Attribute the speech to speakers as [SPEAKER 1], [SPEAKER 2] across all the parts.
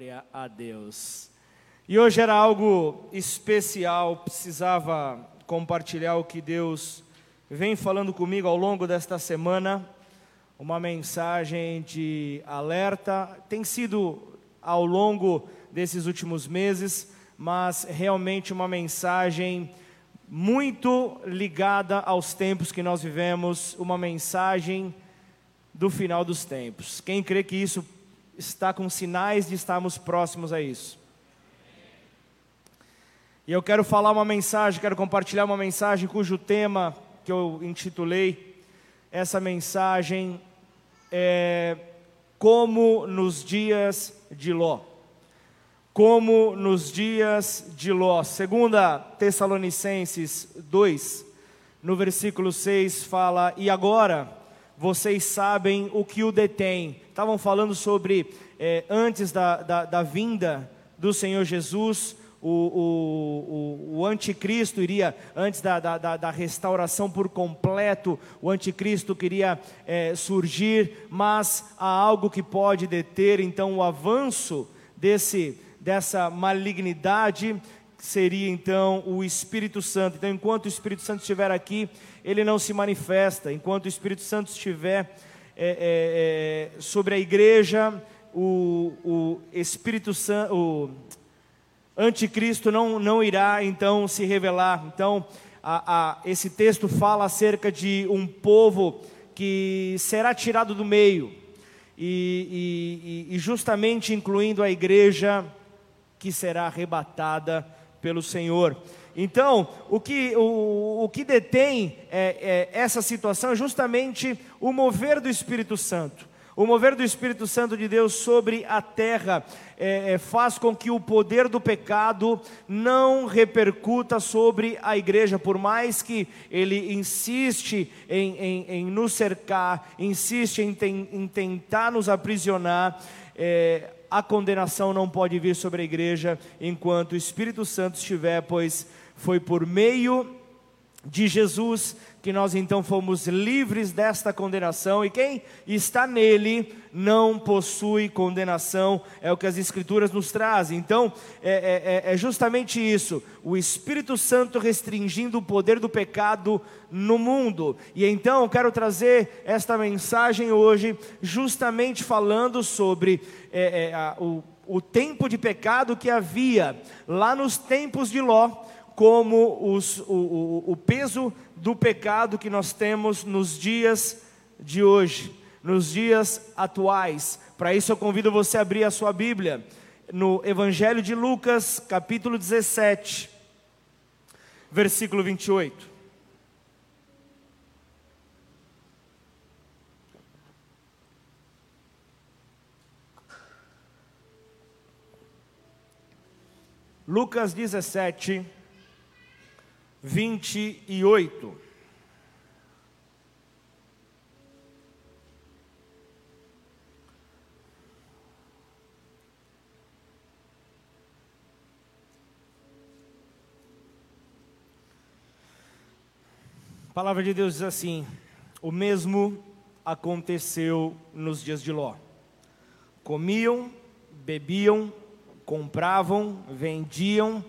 [SPEAKER 1] Glória a Deus. E hoje era algo especial, precisava compartilhar o que Deus vem falando comigo ao longo desta semana. Uma mensagem de alerta, tem sido ao longo desses últimos meses, mas realmente uma mensagem muito ligada aos tempos que nós vivemos, uma mensagem do final dos tempos. Quem crê que isso está com sinais de estarmos próximos a isso. E eu quero falar uma mensagem, quero compartilhar uma mensagem cujo tema que eu intitulei essa mensagem é como nos dias de Ló. Como nos dias de Ló. Segunda Tessalonicenses 2, no versículo 6 fala: "E agora vocês sabem o que o detém. Estavam falando sobre, é, antes da, da, da, vinda do Senhor Jesus, o, o, o, o anticristo iria, antes da, da, da, restauração por completo, o anticristo queria é, surgir, mas há algo que pode deter, então, o avanço desse, dessa malignidade seria então o Espírito Santo. Então, enquanto o Espírito Santo estiver aqui, ele não se manifesta. Enquanto o Espírito Santo estiver é, é, é, sobre a igreja, o, o Espírito Santo, o anticristo não, não irá então se revelar. Então, a, a, esse texto fala acerca de um povo que será tirado do meio, e, e, e justamente incluindo a igreja que será arrebatada pelo Senhor. Então, o que, o, o que detém é, é, essa situação é justamente o mover do Espírito Santo. O mover do Espírito Santo de Deus sobre a terra é, é, faz com que o poder do pecado não repercuta sobre a igreja, por mais que ele insiste em, em, em nos cercar, insiste em, tem, em tentar nos aprisionar. É, a condenação não pode vir sobre a igreja enquanto o Espírito Santo estiver, pois foi por meio de Jesus que nós então fomos livres desta condenação, e quem está nele não possui condenação, é o que as Escrituras nos trazem. Então, é, é, é, é justamente isso: o Espírito Santo restringindo o poder do pecado no mundo. E então quero trazer esta mensagem hoje, justamente falando sobre é, é, a, o, o tempo de pecado que havia lá nos tempos de Ló como os, o, o, o peso do pecado que nós temos nos dias de hoje, nos dias atuais. Para isso eu convido você a abrir a sua Bíblia no Evangelho de Lucas, capítulo 17, versículo 28. Lucas 17, 28. A palavra de Deus diz assim: O mesmo aconteceu nos dias de Ló. Comiam, bebiam, compravam, vendiam,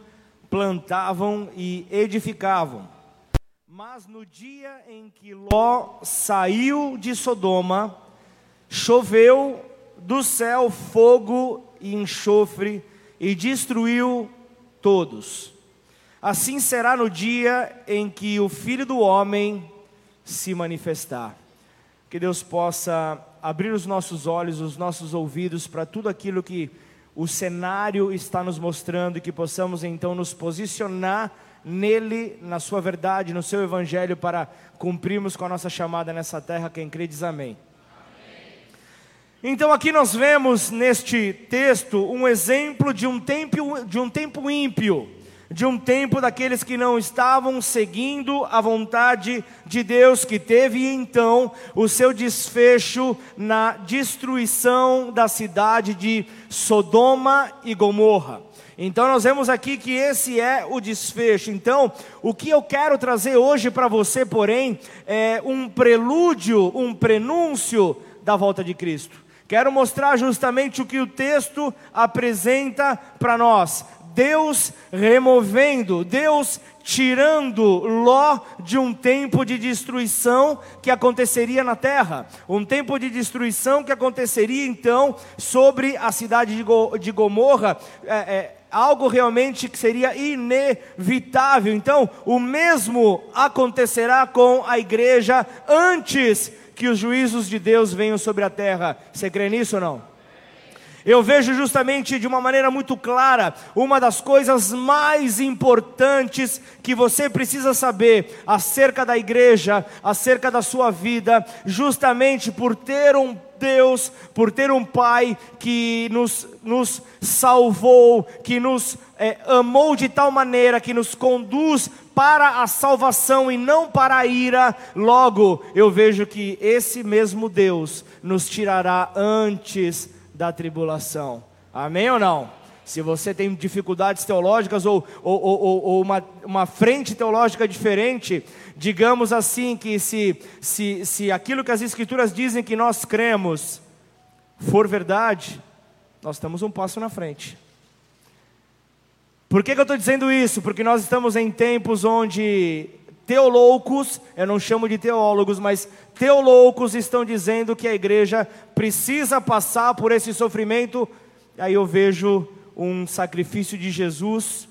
[SPEAKER 1] plantavam e edificavam. Mas no dia em que Ló saiu de Sodoma, choveu do céu fogo e enxofre e destruiu todos. Assim será no dia em que o Filho do Homem se manifestar. Que Deus possa abrir os nossos olhos, os nossos ouvidos para tudo aquilo que o cenário está nos mostrando e que possamos então nos posicionar nele, na sua verdade, no seu evangelho, para cumprirmos com a nossa chamada nessa terra. Quem crê diz amém. Então aqui nós vemos neste texto um exemplo de um tempo, de um tempo ímpio de um tempo daqueles que não estavam seguindo a vontade de Deus, que teve então o seu desfecho na destruição da cidade de Sodoma e Gomorra. Então nós vemos aqui que esse é o desfecho. Então, o que eu quero trazer hoje para você, porém, é um prelúdio, um prenúncio da volta de Cristo. Quero mostrar justamente o que o texto apresenta para nós. Deus removendo, Deus tirando Ló de um tempo de destruição que aconteceria na terra, um tempo de destruição que aconteceria então sobre a cidade de, Go, de Gomorra, é, é, algo realmente que seria inevitável. Então, o mesmo acontecerá com a igreja antes que os juízos de Deus venham sobre a terra. Você crê nisso ou não? Eu vejo justamente de uma maneira muito clara uma das coisas mais importantes que você precisa saber acerca da igreja, acerca da sua vida, justamente por ter um Deus, por ter um Pai que nos, nos salvou, que nos é, amou de tal maneira que nos conduz para a salvação e não para a ira, logo eu vejo que esse mesmo Deus nos tirará antes da tribulação. Amém ou não? Se você tem dificuldades teológicas ou, ou, ou, ou uma, uma frente teológica diferente, digamos assim que se, se, se aquilo que as Escrituras dizem que nós cremos for verdade, nós estamos um passo na frente. Por que, que eu estou dizendo isso? Porque nós estamos em tempos onde teoloucos, eu não chamo de teólogos, mas teoloucos estão dizendo que a igreja precisa passar por esse sofrimento. Aí eu vejo um sacrifício de Jesus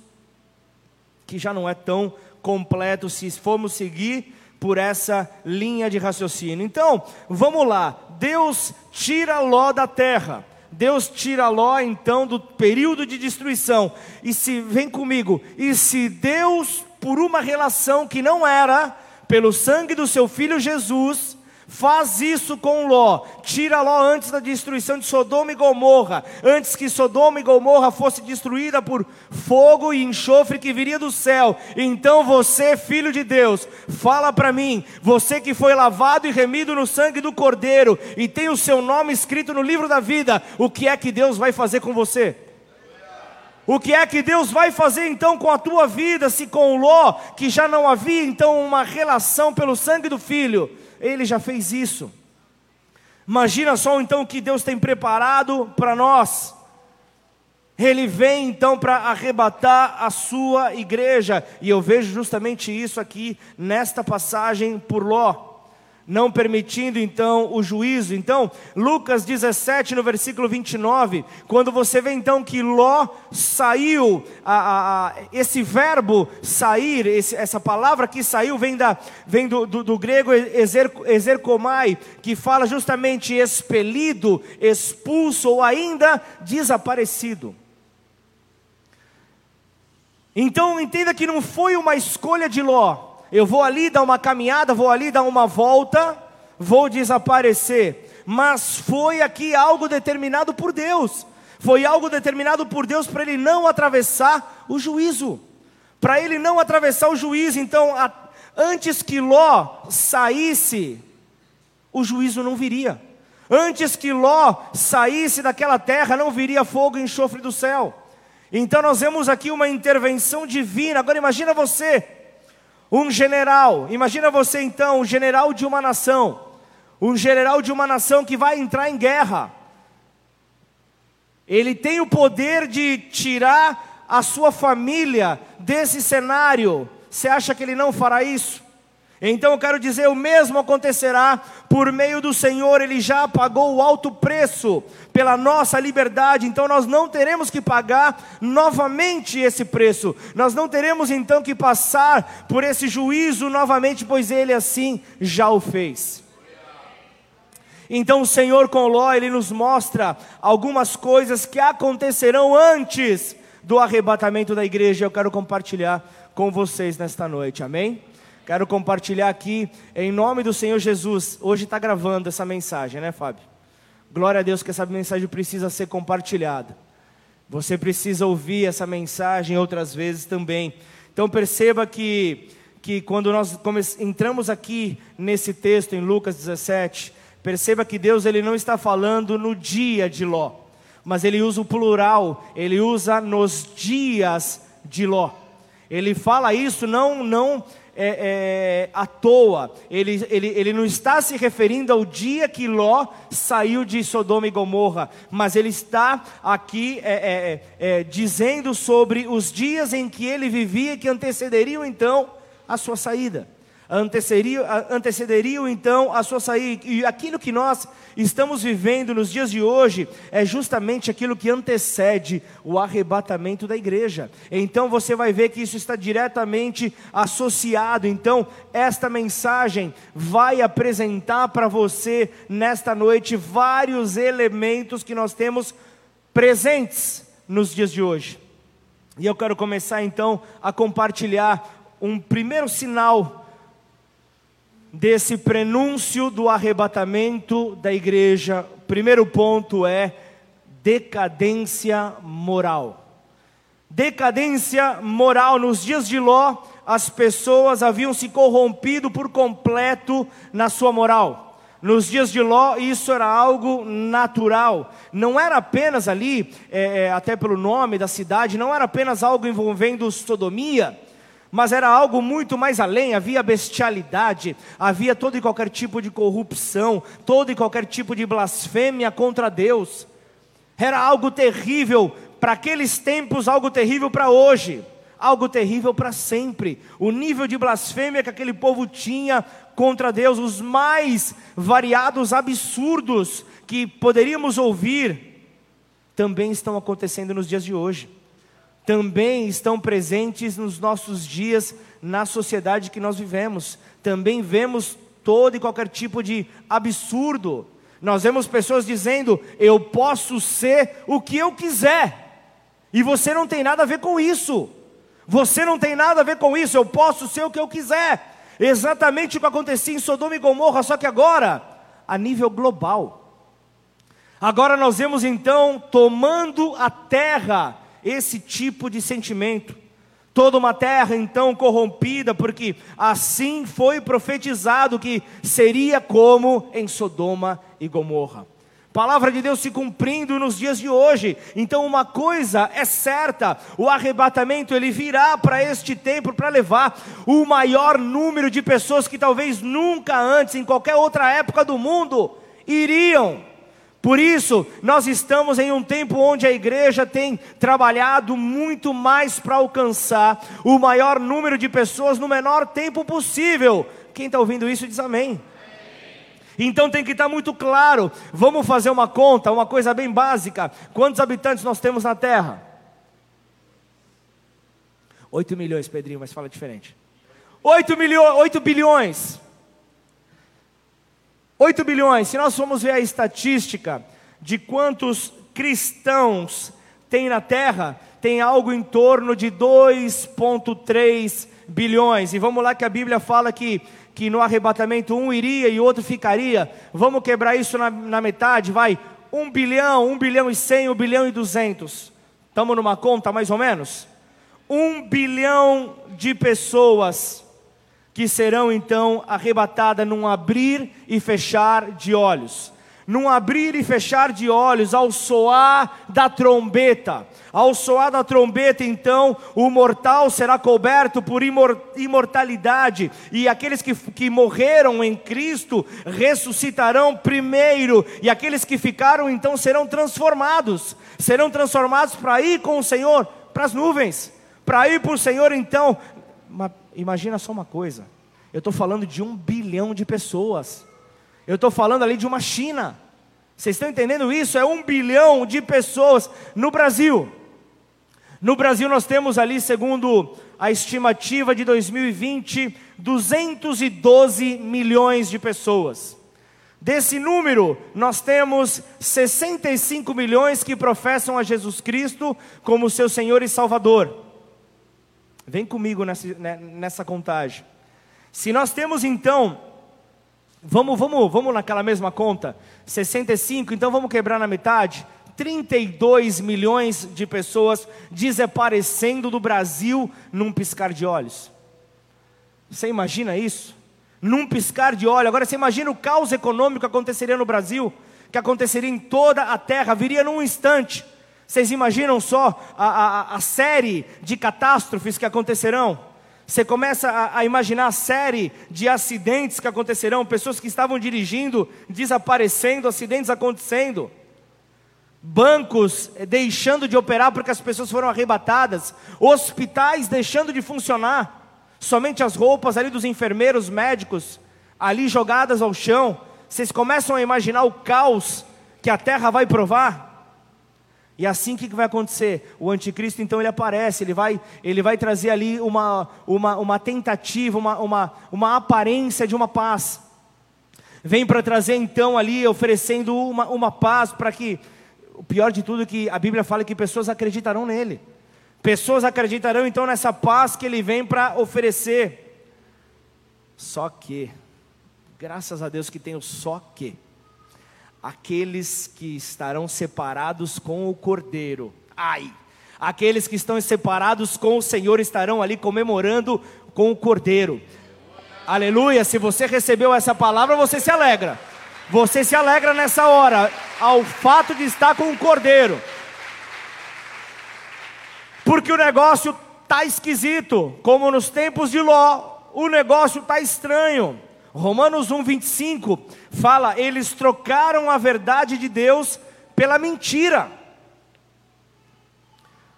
[SPEAKER 1] que já não é tão completo se formos seguir por essa linha de raciocínio. Então, vamos lá. Deus tira Ló da terra. Deus tira Ló então do período de destruição. E se vem comigo, e se Deus por uma relação que não era, pelo sangue do seu filho Jesus, faz isso com Ló, tira Ló antes da destruição de Sodoma e Gomorra, antes que Sodoma e Gomorra fosse destruída por fogo e enxofre que viria do céu. Então você, filho de Deus, fala para mim, você que foi lavado e remido no sangue do Cordeiro e tem o seu nome escrito no livro da vida, o que é que Deus vai fazer com você? O que é que Deus vai fazer então com a tua vida, se com Ló, que já não havia então uma relação pelo sangue do filho, ele já fez isso. Imagina só então o que Deus tem preparado para nós. Ele vem então para arrebatar a sua igreja, e eu vejo justamente isso aqui nesta passagem por Ló não permitindo então o juízo. Então, Lucas 17, no versículo 29, quando você vê então que Ló saiu, a, a, esse verbo sair, esse, essa palavra que saiu vem, da, vem do, do, do grego exer, exercomai, que fala justamente expelido, expulso ou ainda desaparecido. Então entenda que não foi uma escolha de Ló, eu vou ali dar uma caminhada, vou ali dar uma volta, vou desaparecer. Mas foi aqui algo determinado por Deus. Foi algo determinado por Deus para ele não atravessar o juízo. Para ele não atravessar o juízo, então, a, antes que Ló saísse, o juízo não viria. Antes que Ló saísse daquela terra, não viria fogo e enxofre do céu. Então nós vemos aqui uma intervenção divina. Agora imagina você, um general, imagina você então, um general de uma nação, um general de uma nação que vai entrar em guerra. Ele tem o poder de tirar a sua família desse cenário. Você acha que ele não fará isso? Então eu quero dizer, o mesmo acontecerá por meio do Senhor, Ele já pagou o alto preço pela nossa liberdade, então nós não teremos que pagar novamente esse preço, nós não teremos então que passar por esse juízo novamente, pois Ele assim já o fez. Então o Senhor com Ló, Ele nos mostra algumas coisas que acontecerão antes do arrebatamento da igreja, eu quero compartilhar com vocês nesta noite, amém? Quero compartilhar aqui, em nome do Senhor Jesus. Hoje está gravando essa mensagem, né, Fábio? Glória a Deus que essa mensagem precisa ser compartilhada. Você precisa ouvir essa mensagem outras vezes também. Então perceba que, que quando nós entramos aqui nesse texto em Lucas 17, perceba que Deus ele não está falando no dia de Ló, mas ele usa o plural, ele usa nos dias de Ló. Ele fala isso não não é, é, à toa, ele, ele, ele não está se referindo ao dia que Ló saiu de Sodoma e Gomorra, mas ele está aqui é, é, é dizendo sobre os dias em que ele vivia, que antecederiam então a sua saída antecederiam, antecederiam então a sua saída. E aquilo que nós estamos vivendo nos dias de hoje é justamente aquilo que antecede o arrebatamento da igreja. Então você vai ver que isso está diretamente associado. Então, esta mensagem vai apresentar para você nesta noite vários elementos que nós temos presentes nos dias de hoje. E eu quero começar então a compartilhar um primeiro sinal desse prenúncio do arrebatamento da igreja, primeiro ponto é decadência moral. Decadência moral. Nos dias de Ló, as pessoas haviam se corrompido por completo na sua moral. Nos dias de Ló, isso era algo natural. Não era apenas ali, é, é até pelo nome da cidade, não era apenas algo envolvendo sodomia mas era algo muito mais além, havia bestialidade, havia todo e qualquer tipo de corrupção, todo e qualquer tipo de blasfêmia contra Deus. Era algo terrível para aqueles tempos, algo terrível para hoje, algo terrível para sempre. O nível de blasfêmia que aquele povo tinha contra Deus, os mais variados absurdos que poderíamos ouvir, também estão acontecendo nos dias de hoje também estão presentes nos nossos dias, na sociedade que nós vivemos. Também vemos todo e qualquer tipo de absurdo. Nós vemos pessoas dizendo: Eu posso ser o que eu quiser, e você não tem nada a ver com isso. Você não tem nada a ver com isso, eu posso ser o que eu quiser. Exatamente o que acontecia em Sodoma e Gomorra, só que agora, a nível global. Agora nós vemos então tomando a terra esse tipo de sentimento. Toda uma terra então corrompida, porque assim foi profetizado que seria como em Sodoma e Gomorra. Palavra de Deus se cumprindo nos dias de hoje. Então uma coisa é certa, o arrebatamento ele virá para este tempo para levar o maior número de pessoas que talvez nunca antes em qualquer outra época do mundo iriam por isso, nós estamos em um tempo onde a igreja tem trabalhado muito mais para alcançar o maior número de pessoas no menor tempo possível. Quem está ouvindo isso diz amém. Então tem que estar tá muito claro. Vamos fazer uma conta, uma coisa bem básica. Quantos habitantes nós temos na Terra? 8 milhões, Pedrinho, mas fala diferente. 8, milho, 8 bilhões. 8 bilhões, se nós formos ver a estatística de quantos cristãos tem na terra, tem algo em torno de 2,3 bilhões. E vamos lá que a Bíblia fala que, que no arrebatamento um iria e outro ficaria. Vamos quebrar isso na, na metade, vai. 1 bilhão, 1 bilhão e 100, 1 bilhão e 200. Estamos numa conta mais ou menos? 1 bilhão de pessoas que serão então arrebatadas num abrir e fechar de olhos. Num abrir e fechar de olhos, ao soar da trombeta. Ao soar da trombeta, então, o mortal será coberto por imortalidade, e aqueles que, que morreram em Cristo ressuscitarão primeiro, e aqueles que ficaram, então, serão transformados serão transformados para ir com o Senhor para as nuvens, para ir para o Senhor, então, imagina só uma coisa: eu estou falando de um bilhão de pessoas, eu estou falando ali de uma China. Vocês estão entendendo isso? É um bilhão de pessoas no Brasil. No Brasil nós temos ali, segundo a estimativa de 2020, 212 milhões de pessoas. Desse número, nós temos 65 milhões que professam a Jesus Cristo como seu Senhor e Salvador. Vem comigo nessa, né, nessa contagem. Se nós temos então, vamos, vamos, vamos naquela mesma conta, 65, então vamos quebrar na metade, 32 milhões de pessoas desaparecendo do Brasil num piscar de olhos. Você imagina isso? Num piscar de olhos. Agora você imagina o caos econômico que aconteceria no Brasil, que aconteceria em toda a terra, viria num instante. Vocês imaginam só a, a, a série de catástrofes que acontecerão? Você começa a, a, imaginar a série de acidentes que acontecerão, pessoas que estavam dirigindo desaparecendo, acidentes acontecendo, bancos eh, deixando de operar porque as pessoas foram arrebatadas, hospitais deixando de funcionar, somente as roupas ali dos enfermeiros, médicos, ali jogadas ao chão. Vocês começam a imaginar o caos que a terra vai provar? E assim o que vai acontecer? O anticristo então ele aparece, ele vai, ele vai trazer ali uma, uma, uma tentativa, uma, uma, uma aparência de uma paz. Vem para trazer então ali, oferecendo uma, uma paz para que, o pior de tudo que a Bíblia fala que pessoas acreditarão nele. Pessoas acreditarão então nessa paz que ele vem para oferecer. Só que, graças a Deus que tem o só que aqueles que estarão separados com o Cordeiro. Ai! Aqueles que estão separados com o Senhor estarão ali comemorando com o Cordeiro. Aleluia! Se você recebeu essa palavra, você se alegra. Você se alegra nessa hora ao fato de estar com o Cordeiro. Porque o negócio está esquisito, como nos tempos de Ló, o negócio está estranho. Romanos 1, 25 fala: eles trocaram a verdade de Deus pela mentira.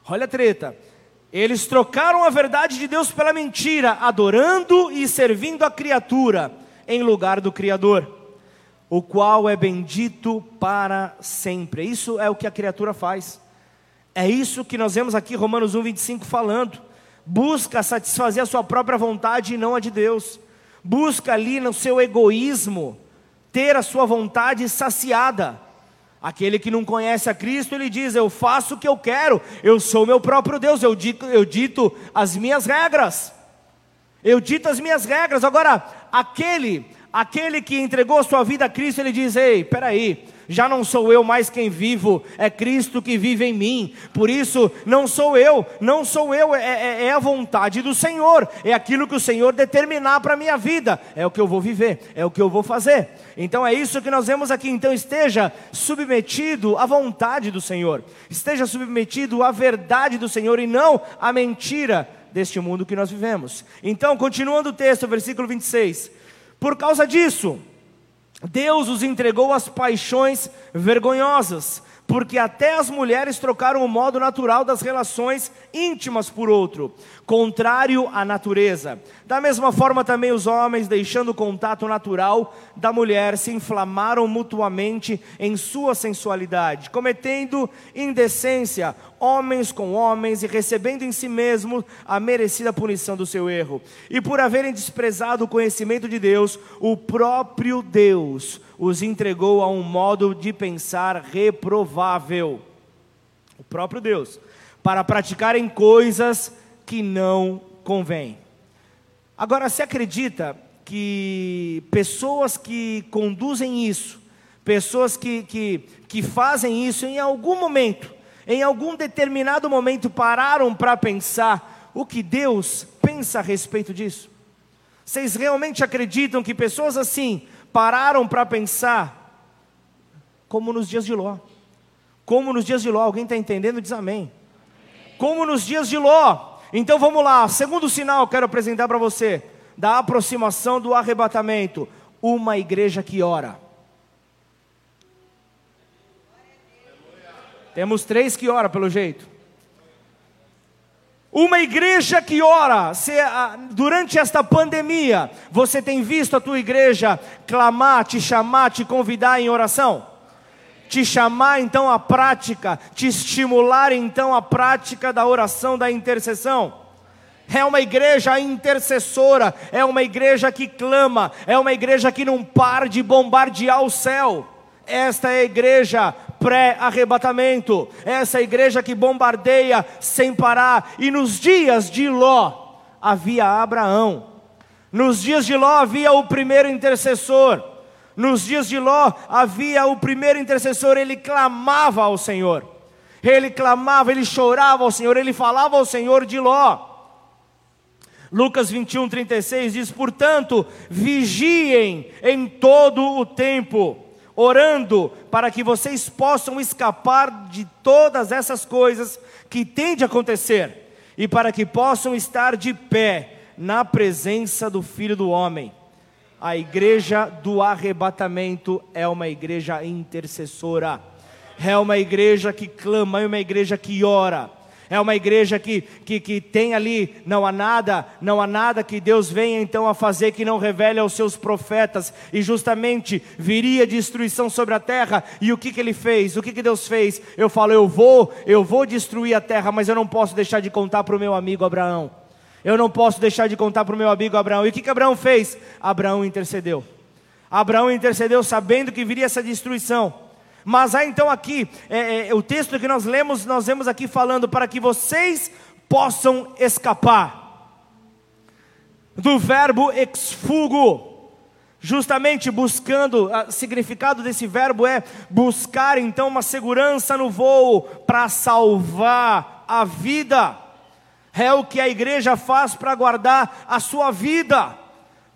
[SPEAKER 1] Olha a treta. Eles trocaram a verdade de Deus pela mentira, adorando e servindo a criatura em lugar do Criador, o qual é bendito para sempre. Isso é o que a criatura faz. É isso que nós vemos aqui, Romanos 1, 25, falando. Busca satisfazer a sua própria vontade e não a de Deus busca ali no seu egoísmo ter a sua vontade saciada. Aquele que não conhece a Cristo, ele diz: Eu faço o que eu quero, eu sou meu próprio Deus, eu dito, eu dito as minhas regras. Eu dito as minhas regras. Agora, aquele, aquele que entregou sua vida a Cristo, ele diz: Ei, peraí, já não sou eu mais quem vivo, é Cristo que vive em mim. Por isso, não sou eu, não sou eu, é, é, é a vontade do Senhor, é aquilo que o Senhor determinar para a minha vida, é o que eu vou viver, é o que eu vou fazer. Então é isso que nós vemos aqui. Então esteja submetido à vontade do Senhor, esteja submetido à verdade do Senhor e não à mentira deste mundo que nós vivemos. Então, continuando o texto, versículo 26. Por causa disso, Deus os entregou às paixões vergonhosas, porque até as mulheres trocaram o modo natural das relações íntimas por outro, contrário à natureza. Da mesma forma, também os homens, deixando o contato natural da mulher, se inflamaram mutuamente em sua sensualidade, cometendo indecência, homens com homens, e recebendo em si mesmos a merecida punição do seu erro. E por haverem desprezado o conhecimento de Deus, o próprio Deus os entregou a um modo de pensar reprovável. O próprio Deus, para praticarem coisas que não convêm. Agora, se acredita que pessoas que conduzem isso, pessoas que, que, que fazem isso em algum momento, em algum determinado momento pararam para pensar o que Deus pensa a respeito disso? Vocês realmente acreditam que pessoas assim pararam para pensar, como nos dias de Ló. Como nos dias de Ló, alguém está entendendo? Diz amém. Como nos dias de Ló. Então vamos lá, segundo sinal que quero apresentar para você, da aproximação do arrebatamento: uma igreja que ora. Temos três que ora, pelo jeito. Uma igreja que ora, se, durante esta pandemia, você tem visto a tua igreja clamar, te chamar, te convidar em oração? Te chamar então à prática, te estimular então à prática da oração, da intercessão? É uma igreja intercessora, é uma igreja que clama, é uma igreja que não para de bombardear o céu. Esta é a igreja pré-arrebatamento, essa igreja que bombardeia sem parar. E nos dias de Ló havia Abraão, nos dias de Ló havia o primeiro intercessor, nos dias de Ló havia o primeiro intercessor, ele clamava ao Senhor, ele clamava, ele chorava ao Senhor, ele falava ao Senhor de Ló. Lucas 21, 36 diz: Portanto, vigiem em todo o tempo orando para que vocês possam escapar de todas essas coisas que têm de acontecer e para que possam estar de pé na presença do Filho do Homem. A igreja do arrebatamento é uma igreja intercessora, é uma igreja que clama, é uma igreja que ora é uma igreja que, que, que tem ali, não há nada, não há nada que Deus venha então a fazer que não revele aos seus profetas, e justamente viria destruição sobre a terra, e o que, que ele fez? O que, que Deus fez? Eu falo, eu vou, eu vou destruir a terra, mas eu não posso deixar de contar para o meu amigo Abraão. Eu não posso deixar de contar para o meu amigo Abraão. E o que, que Abraão fez? Abraão intercedeu. Abraão intercedeu sabendo que viria essa destruição. Mas há então aqui, é, é, o texto que nós lemos, nós vemos aqui falando para que vocês possam escapar do verbo exfugo, justamente buscando, o significado desse verbo é buscar então uma segurança no voo para salvar a vida. É o que a igreja faz para guardar a sua vida.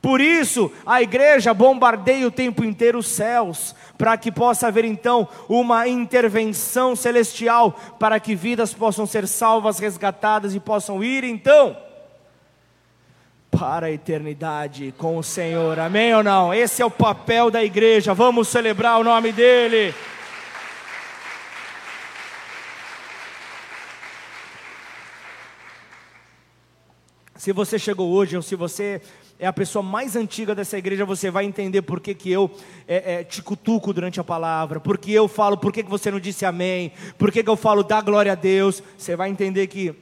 [SPEAKER 1] Por isso, a igreja bombardeia o tempo inteiro os céus, para que possa haver então uma intervenção celestial, para que vidas possam ser salvas, resgatadas e possam ir então para a eternidade com o Senhor. Amém ou não? Esse é o papel da igreja. Vamos celebrar o nome dele. Se você chegou hoje ou se você é a pessoa mais antiga dessa igreja, você vai entender por que, que eu é, é, te cutuco durante a palavra, porque eu falo, por que, que você não disse amém, por que, que eu falo dá glória a Deus, você vai entender que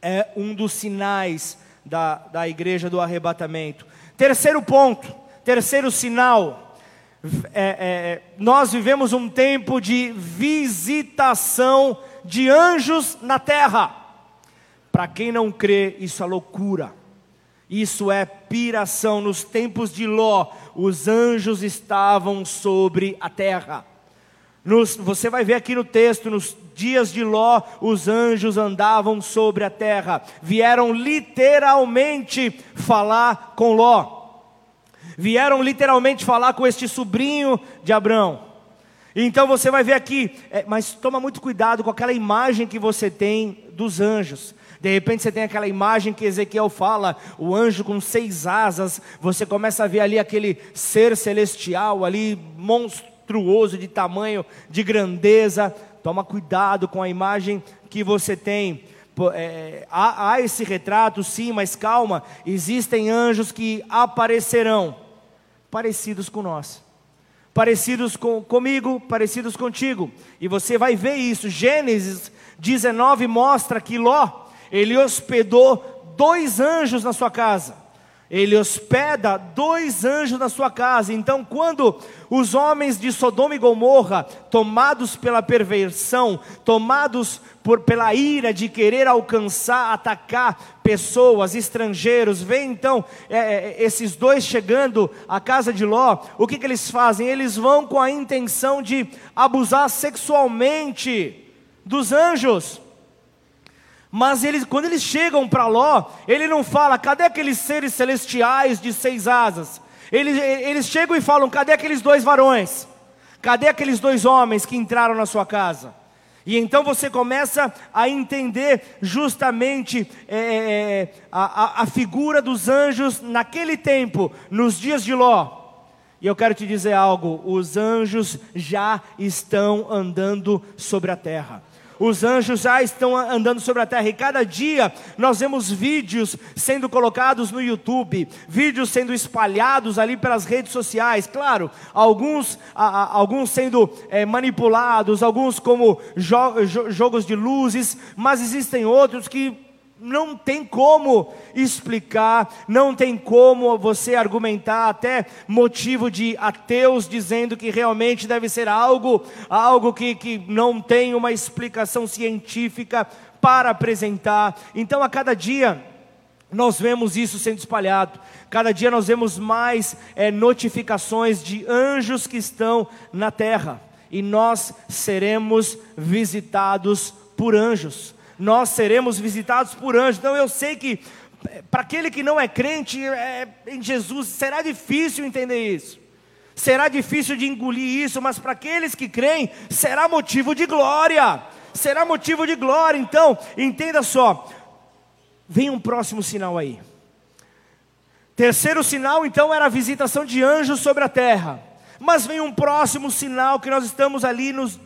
[SPEAKER 1] é um dos sinais da, da igreja do arrebatamento. Terceiro ponto, terceiro sinal, é, é, nós vivemos um tempo de visitação de anjos na terra. Para quem não crê, isso é loucura. Isso é piração. Nos tempos de Ló, os anjos estavam sobre a terra. Nos, você vai ver aqui no texto, nos dias de Ló, os anjos andavam sobre a terra, vieram literalmente falar com Ló, vieram literalmente falar com este sobrinho de Abraão. Então você vai ver aqui, é, mas toma muito cuidado com aquela imagem que você tem dos anjos. De repente você tem aquela imagem que Ezequiel fala, o anjo com seis asas, você começa a ver ali aquele ser celestial ali, monstruoso de tamanho, de grandeza. Toma cuidado com a imagem que você tem. É, há, há esse retrato, sim, mas calma, existem anjos que aparecerão parecidos com nós parecidos com, comigo, parecidos contigo. E você vai ver isso. Gênesis 19 mostra que Ló, ele hospedou dois anjos na sua casa. Ele hospeda dois anjos na sua casa. Então, quando os homens de Sodoma e Gomorra, tomados pela perversão, tomados por, pela ira de querer alcançar, atacar pessoas, estrangeiros, vem então é, é, esses dois chegando à casa de Ló, o que, que eles fazem? Eles vão com a intenção de abusar sexualmente dos anjos. Mas eles, quando eles chegam para Ló, ele não fala, cadê aqueles seres celestiais de seis asas? Eles, eles chegam e falam, cadê aqueles dois varões? Cadê aqueles dois homens que entraram na sua casa? E então você começa a entender justamente é, é a, a figura dos anjos naquele tempo, nos dias de Ló. E eu quero te dizer algo: os anjos já estão andando sobre a terra. Os anjos já estão andando sobre a terra e cada dia nós vemos vídeos sendo colocados no YouTube, vídeos sendo espalhados ali pelas redes sociais. Claro, alguns, a, a, alguns sendo é, manipulados, alguns como jo, jo, jogos de luzes, mas existem outros que não tem como explicar, não tem como você argumentar até motivo de ateus dizendo que realmente deve ser algo, algo que, que não tem uma explicação científica para apresentar. Então a cada dia nós vemos isso sendo espalhado. Cada dia nós vemos mais é, notificações de anjos que estão na terra. E nós seremos visitados por anjos nós seremos visitados por anjos. Então eu sei que para aquele que não é crente é, em Jesus, será difícil entender isso. Será difícil de engolir isso, mas para aqueles que creem, será motivo de glória. Será motivo de glória. Então, entenda só. Vem um próximo sinal aí. Terceiro sinal, então, era a visitação de anjos sobre a terra. Mas vem um próximo sinal que nós estamos ali nos,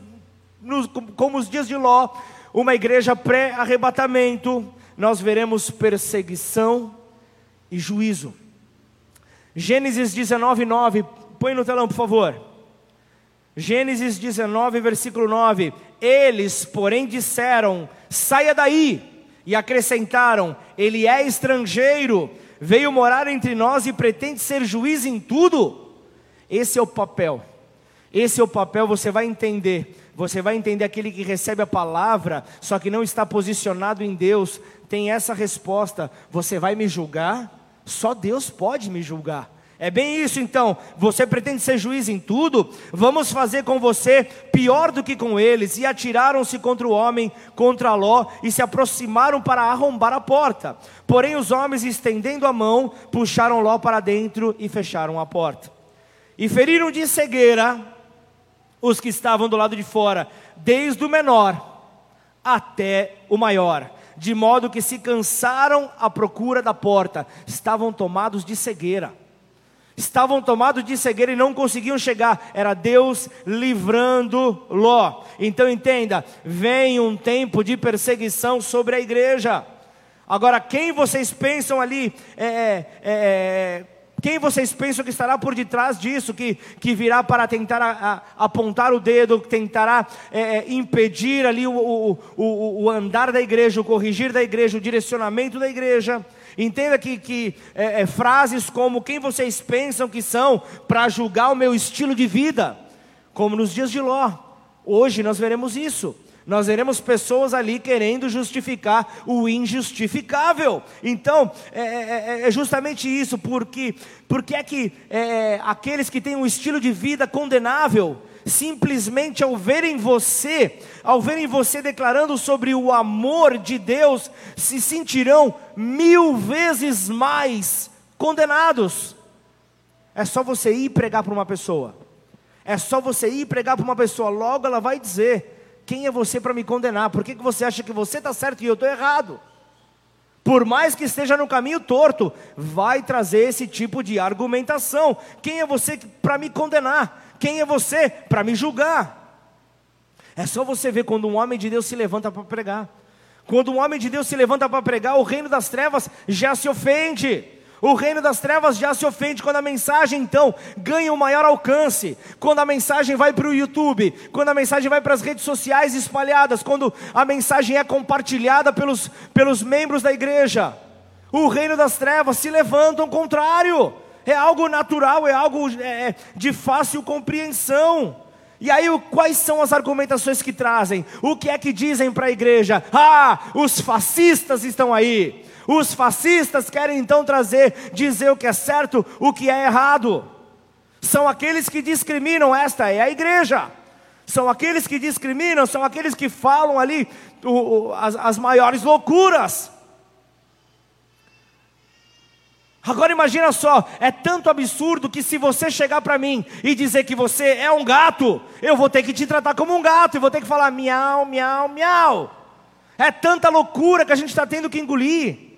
[SPEAKER 1] nos como os dias de Ló, uma igreja pré-arrebatamento, nós veremos perseguição e juízo. Gênesis 19, 9, põe no telão, por favor. Gênesis 19, versículo 9: Eles, porém, disseram: Saia daí, e acrescentaram: Ele é estrangeiro, veio morar entre nós e pretende ser juiz em tudo. Esse é o papel, esse é o papel, você vai entender. Você vai entender aquele que recebe a palavra, só que não está posicionado em Deus, tem essa resposta: Você vai me julgar? Só Deus pode me julgar. É bem isso então. Você pretende ser juiz em tudo? Vamos fazer com você pior do que com eles. E atiraram-se contra o homem, contra Ló, e se aproximaram para arrombar a porta. Porém, os homens, estendendo a mão, puxaram Ló para dentro e fecharam a porta. E feriram de cegueira os que estavam do lado de fora, desde o menor até o maior de modo que se cansaram à procura da porta, estavam tomados de cegueira estavam tomados de cegueira e não conseguiam chegar. Era Deus livrando Ló. Então entenda: vem um tempo de perseguição sobre a igreja. Agora, quem vocês pensam ali? É, é, é, quem vocês pensam que estará por detrás disso, que, que virá para tentar a, a, apontar o dedo, tentará é, é, impedir ali o, o, o, o andar da igreja, o corrigir da igreja, o direcionamento da igreja? Entenda que, que é, é, frases como quem vocês pensam que são para julgar o meu estilo de vida, como nos dias de Ló. Hoje nós veremos isso. Nós veremos pessoas ali querendo justificar o injustificável. Então, é, é, é, é justamente isso, porque, porque é que é, aqueles que têm um estilo de vida condenável, simplesmente ao verem você, ao verem você declarando sobre o amor de Deus, se sentirão mil vezes mais condenados. É só você ir pregar para uma pessoa, é só você ir pregar para uma pessoa, logo ela vai dizer: quem é você para me condenar? Por que, que você acha que você está certo e eu estou errado? Por mais que esteja no caminho torto, vai trazer esse tipo de argumentação. Quem é você para me condenar? Quem é você para me julgar? É só você ver quando um homem de Deus se levanta para pregar. Quando um homem de Deus se levanta para pregar, o reino das trevas já se ofende. O reino das trevas já se ofende quando a mensagem então ganha um maior alcance, quando a mensagem vai para o YouTube, quando a mensagem vai para as redes sociais espalhadas, quando a mensagem é compartilhada pelos, pelos membros da igreja. O reino das trevas se levanta ao contrário é algo natural, é algo é, de fácil compreensão. E aí, quais são as argumentações que trazem? O que é que dizem para a igreja? Ah, os fascistas estão aí. Os fascistas querem então trazer, dizer o que é certo, o que é errado. São aqueles que discriminam, esta é a igreja. São aqueles que discriminam, são aqueles que falam ali o, o, as, as maiores loucuras. Agora imagina só, é tanto absurdo que se você chegar para mim e dizer que você é um gato, eu vou ter que te tratar como um gato e vou ter que falar miau, miau, miau. É tanta loucura que a gente está tendo que engolir.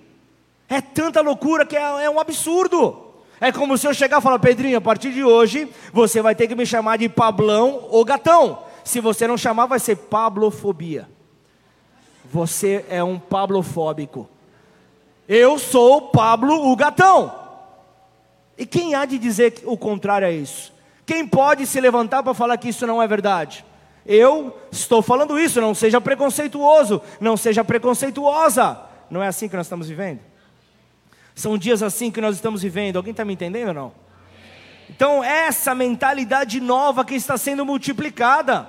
[SPEAKER 1] É tanta loucura que é, é um absurdo. É como se eu chegar e falar, Pedrinho, a partir de hoje você vai ter que me chamar de Pablão ou Gatão. Se você não chamar, vai ser Pablofobia. Você é um pablofóbico. Eu sou Pablo o gatão. E quem há de dizer o contrário a isso? Quem pode se levantar para falar que isso não é verdade? Eu estou falando isso, não seja preconceituoso, não seja preconceituosa. Não é assim que nós estamos vivendo? São dias assim que nós estamos vivendo. Alguém está me entendendo ou não? Então, essa mentalidade nova que está sendo multiplicada.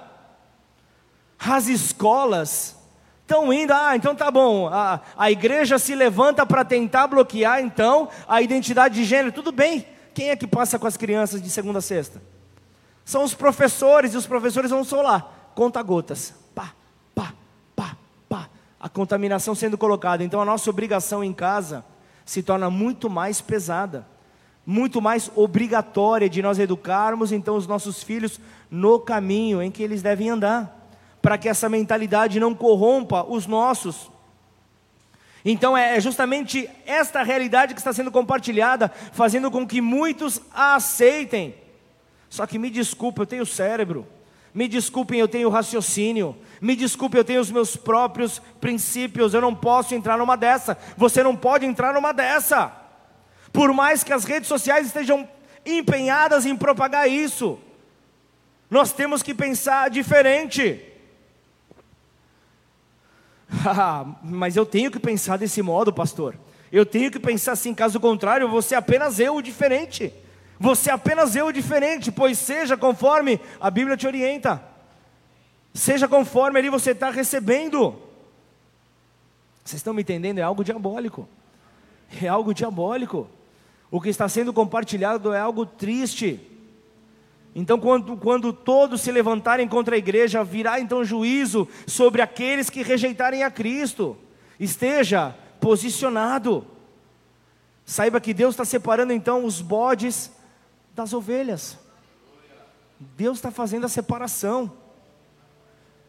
[SPEAKER 1] As escolas Estão indo, ah, então tá bom, a, a igreja se levanta para tentar bloquear então a identidade de gênero, tudo bem. Quem é que passa com as crianças de segunda a sexta? São os professores, e os professores vão só lá, conta gotas, pá, pá, pá, pá, a contaminação sendo colocada. Então a nossa obrigação em casa se torna muito mais pesada, muito mais obrigatória de nós educarmos então os nossos filhos no caminho em que eles devem andar para que essa mentalidade não corrompa os nossos. Então é justamente esta realidade que está sendo compartilhada, fazendo com que muitos a aceitem. Só que me desculpe, eu tenho cérebro. Me desculpem, eu tenho raciocínio. Me desculpe, eu tenho os meus próprios princípios. Eu não posso entrar numa dessa. Você não pode entrar numa dessa. Por mais que as redes sociais estejam empenhadas em propagar isso, nós temos que pensar diferente. Ah, mas eu tenho que pensar desse modo, pastor. Eu tenho que pensar assim, caso contrário, você é apenas eu diferente. Você é apenas eu diferente, pois seja conforme a Bíblia te orienta. Seja conforme ali você está recebendo. Vocês estão me entendendo? É algo diabólico. É algo diabólico. O que está sendo compartilhado é algo triste. Então, quando, quando todos se levantarem contra a igreja, virá então juízo sobre aqueles que rejeitarem a Cristo. Esteja posicionado. Saiba que Deus está separando então os bodes das ovelhas. Deus está fazendo a separação.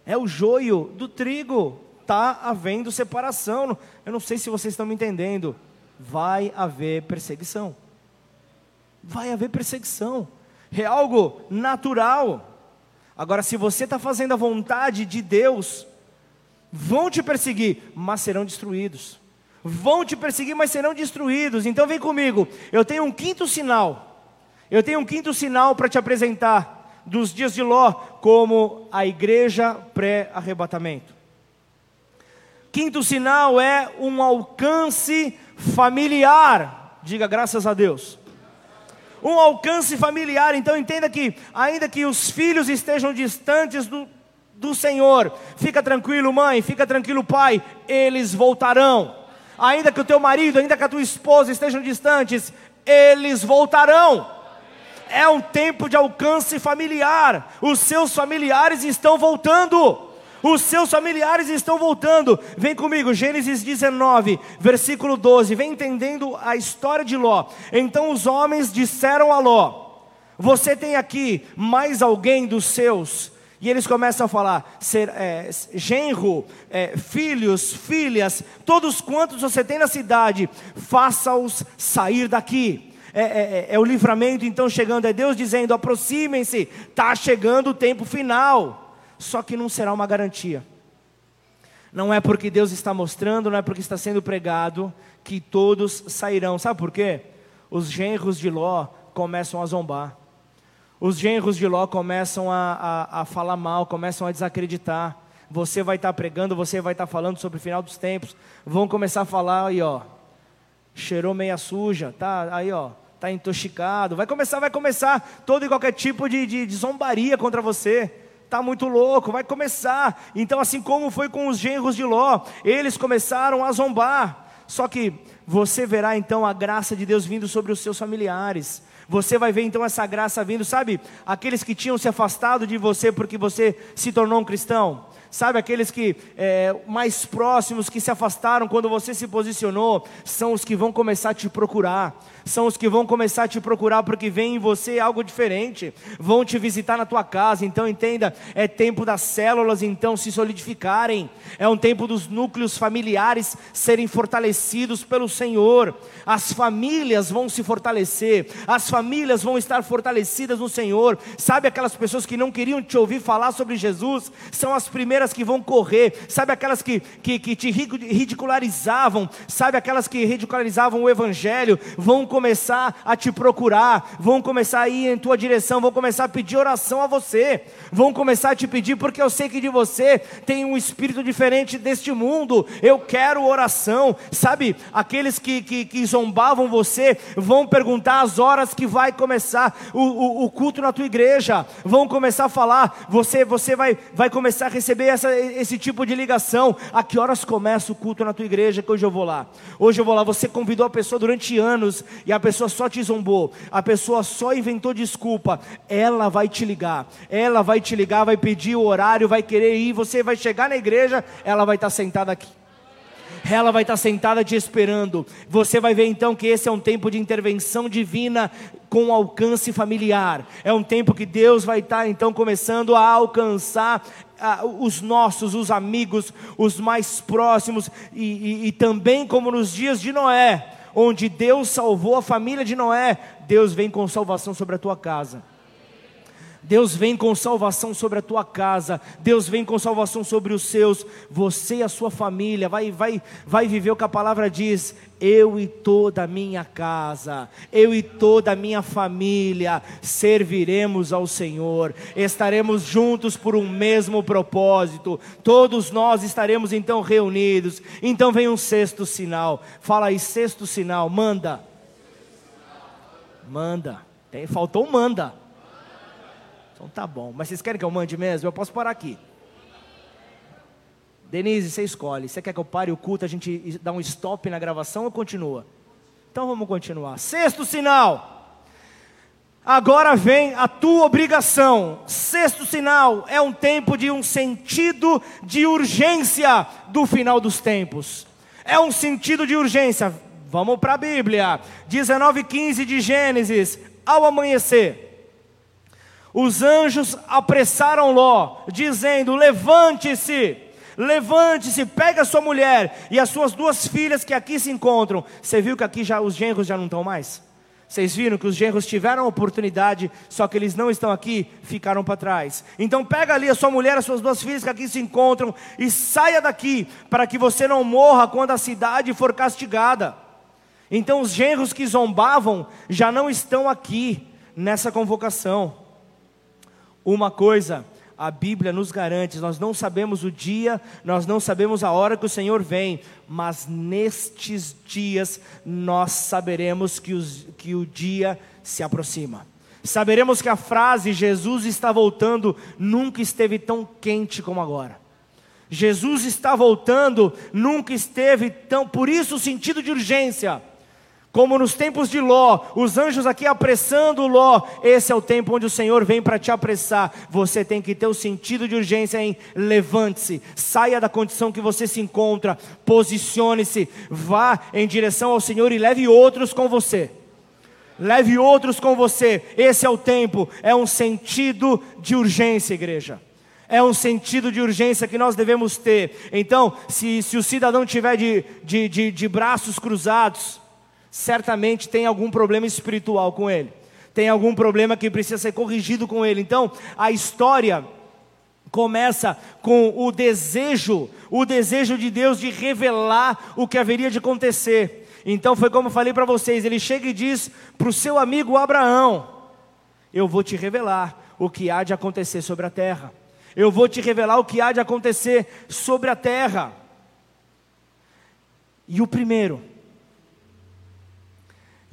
[SPEAKER 1] É o joio do trigo. Está havendo separação. Eu não sei se vocês estão me entendendo. Vai haver perseguição. Vai haver perseguição é algo natural. Agora, se você está fazendo a vontade de Deus, vão te perseguir, mas serão destruídos. Vão te perseguir, mas serão destruídos. Então vem comigo. Eu tenho um quinto sinal. Eu tenho um quinto sinal para te apresentar dos dias de Ló como a igreja pré-arrebatamento. Quinto sinal é um alcance familiar. Diga graças a Deus um alcance familiar. Então entenda que, ainda que os filhos estejam distantes do, do Senhor, fica tranquilo, mãe, fica tranquilo, pai, eles voltarão. Ainda que o teu marido, ainda que a tua esposa estejam distantes, eles voltarão. É um tempo de alcance familiar. Os seus familiares estão voltando os seus familiares estão voltando. Vem comigo, Gênesis 19, versículo 12. Vem entendendo a história de Ló. Então os homens disseram a Ló: Você tem aqui mais alguém dos seus? E eles começam a falar: ser, é, genro, é, filhos, filhas, todos quantos você tem na cidade, faça-os sair daqui. É, é, é, é, o livramento então chegando, é Deus dizendo: aproximem-se, está chegando o tempo final só que não será uma garantia. Não é porque Deus está mostrando, não é porque está sendo pregado, que todos sairão. Sabe por quê? Os genros de Ló começam a zombar. Os genros de Ló começam a, a, a falar mal, começam a desacreditar. Você vai estar pregando, você vai estar falando sobre o final dos tempos. Vão começar a falar aí, ó. Cheirou meia suja, tá aí, ó. Tá intoxicado. Vai começar, vai começar todo e qualquer tipo de, de, de zombaria contra você está muito louco, vai começar. Então, assim como foi com os genros de Ló, eles começaram a zombar. Só que você verá então a graça de Deus vindo sobre os seus familiares. Você vai ver então essa graça vindo, sabe? Aqueles que tinham se afastado de você porque você se tornou um cristão. Sabe, aqueles que é, mais próximos que se afastaram quando você se posicionou, são os que vão começar a te procurar são os que vão começar a te procurar porque vem em você algo diferente, vão te visitar na tua casa. Então entenda, é tempo das células então se solidificarem, é um tempo dos núcleos familiares serem fortalecidos pelo Senhor. As famílias vão se fortalecer, as famílias vão estar fortalecidas no Senhor. Sabe aquelas pessoas que não queriam te ouvir falar sobre Jesus, são as primeiras que vão correr. Sabe aquelas que, que, que te ridicularizavam, sabe aquelas que ridicularizavam o Evangelho, vão começar a te procurar, vão começar a ir em tua direção, vão começar a pedir oração a você, vão começar a te pedir, porque eu sei que de você tem um espírito diferente deste mundo. Eu quero oração, sabe? Aqueles que, que, que zombavam você vão perguntar as horas que vai começar o, o, o, culto na tua igreja, vão começar a falar, você, você vai, vai começar a receber essa, esse tipo de ligação. A que horas começa o culto na tua igreja? Que hoje eu vou lá. Hoje eu vou lá. Você convidou a pessoa durante anos e a pessoa só te zombou, a pessoa só inventou desculpa, ela vai te ligar, ela vai te ligar, vai pedir o horário, vai querer ir, você vai chegar na igreja, ela vai estar sentada aqui ela vai estar sentada te esperando. Você vai ver então que esse é um tempo de intervenção divina com alcance familiar. É um tempo que Deus vai estar então começando a alcançar os nossos, os amigos, os mais próximos, e, e, e também como nos dias de Noé, onde Deus salvou a família de Noé, Deus vem com salvação sobre a tua casa. Deus vem com salvação sobre a tua casa, Deus vem com salvação sobre os seus, você e a sua família, vai, vai, vai viver o que a palavra diz, eu e toda a minha casa, eu e toda a minha família serviremos ao Senhor, estaremos juntos por um mesmo propósito, todos nós estaremos então reunidos. Então vem um sexto sinal, fala aí, sexto sinal, manda, manda, Tem, faltou manda. Então tá bom. Mas vocês querem que eu mande mesmo? Eu posso parar aqui. Denise, você escolhe. Você quer que eu pare o culto, a gente dá um stop na gravação ou continua? Então vamos continuar. Sexto sinal. Agora vem a tua obrigação. Sexto sinal é um tempo de um sentido de urgência do final dos tempos. É um sentido de urgência. Vamos para a Bíblia. 19:15 de Gênesis. Ao amanhecer, os anjos apressaram Ló, dizendo: Levante-se, levante-se, pega a sua mulher e as suas duas filhas que aqui se encontram. Você viu que aqui já os genros já não estão mais? Vocês viram que os genros tiveram oportunidade, só que eles não estão aqui, ficaram para trás. Então pega ali a sua mulher, as suas duas filhas que aqui se encontram e saia daqui, para que você não morra quando a cidade for castigada. Então os genros que zombavam já não estão aqui nessa convocação. Uma coisa a Bíblia nos garante: nós não sabemos o dia, nós não sabemos a hora que o Senhor vem, mas nestes dias nós saberemos que, os, que o dia se aproxima. Saberemos que a frase Jesus está voltando nunca esteve tão quente como agora. Jesus está voltando, nunca esteve tão, por isso o sentido de urgência. Como nos tempos de Ló, os anjos aqui apressando Ló, esse é o tempo onde o Senhor vem para te apressar. Você tem que ter o sentido de urgência em levante-se, saia da condição que você se encontra, posicione-se, vá em direção ao Senhor e leve outros com você. Leve outros com você. Esse é o tempo, é um sentido de urgência, igreja. É um sentido de urgência que nós devemos ter. Então, se, se o cidadão tiver de, de, de, de braços cruzados, certamente tem algum problema espiritual com ele, tem algum problema que precisa ser corrigido com ele. Então, a história começa com o desejo, o desejo de Deus de revelar o que haveria de acontecer. Então, foi como eu falei para vocês: ele chega e diz para o seu amigo Abraão: Eu vou te revelar o que há de acontecer sobre a terra. Eu vou te revelar o que há de acontecer sobre a terra. E o primeiro,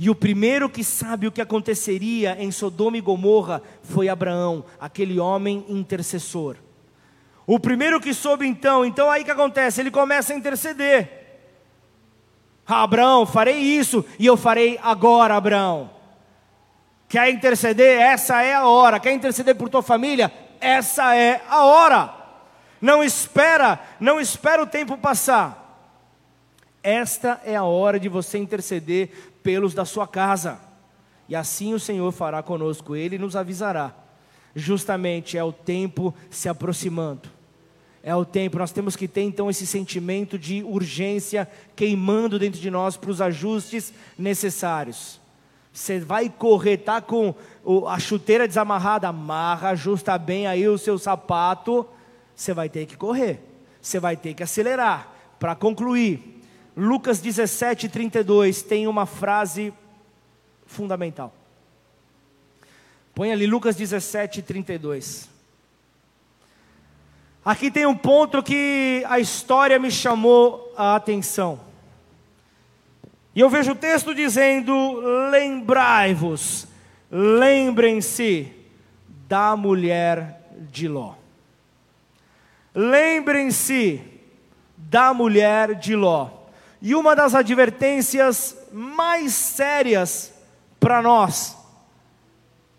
[SPEAKER 1] e o primeiro que sabe o que aconteceria em Sodoma e Gomorra foi Abraão, aquele homem intercessor. O primeiro que soube então, então aí que acontece? Ele começa a interceder. Ah, Abraão, farei isso e eu farei agora, Abraão. Quer interceder? Essa é a hora. Quer interceder por tua família? Essa é a hora. Não espera, não espera o tempo passar. Esta é a hora de você interceder pelos da sua casa. E assim o Senhor fará conosco, ele nos avisará. Justamente é o tempo se aproximando. É o tempo, nós temos que ter então esse sentimento de urgência queimando dentro de nós para os ajustes necessários. Você vai correr, tá com a chuteira desamarrada, amarra, ajusta bem aí o seu sapato, você vai ter que correr. Você vai ter que acelerar para concluir. Lucas 17, 32 tem uma frase fundamental. Põe ali Lucas 17, 32. Aqui tem um ponto que a história me chamou a atenção. E eu vejo o texto dizendo: Lembrai-vos, lembrem-se da mulher de Ló. Lembrem-se da mulher de Ló. E uma das advertências mais sérias para nós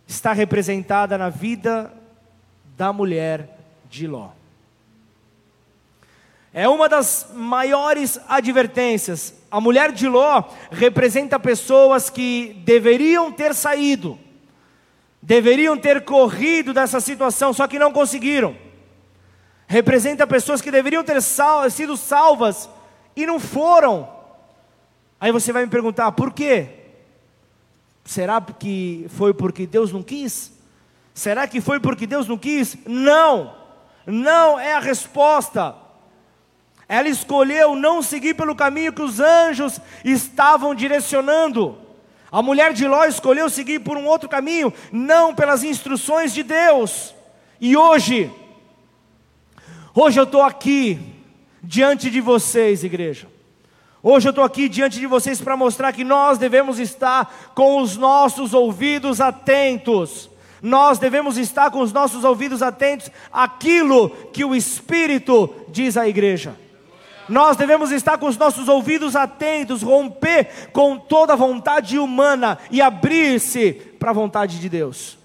[SPEAKER 1] está representada na vida da mulher de Ló. É uma das maiores advertências. A mulher de Ló representa pessoas que deveriam ter saído, deveriam ter corrido dessa situação, só que não conseguiram representa pessoas que deveriam ter sal, sido salvas e não foram. Aí você vai me perguntar, por quê? Será que foi porque Deus não quis? Será que foi porque Deus não quis? Não, não é a resposta. Ela escolheu não seguir pelo caminho que os anjos estavam direcionando. A mulher de Ló escolheu seguir por um outro caminho, não pelas instruções de Deus. E hoje, Hoje eu estou aqui diante de vocês, igreja. Hoje eu estou aqui diante de vocês para mostrar que nós devemos estar com os nossos ouvidos atentos. Nós devemos estar com os nossos ouvidos atentos àquilo que o Espírito diz à igreja. Nós devemos estar com os nossos ouvidos atentos, romper com toda a vontade humana e abrir-se para a vontade de Deus.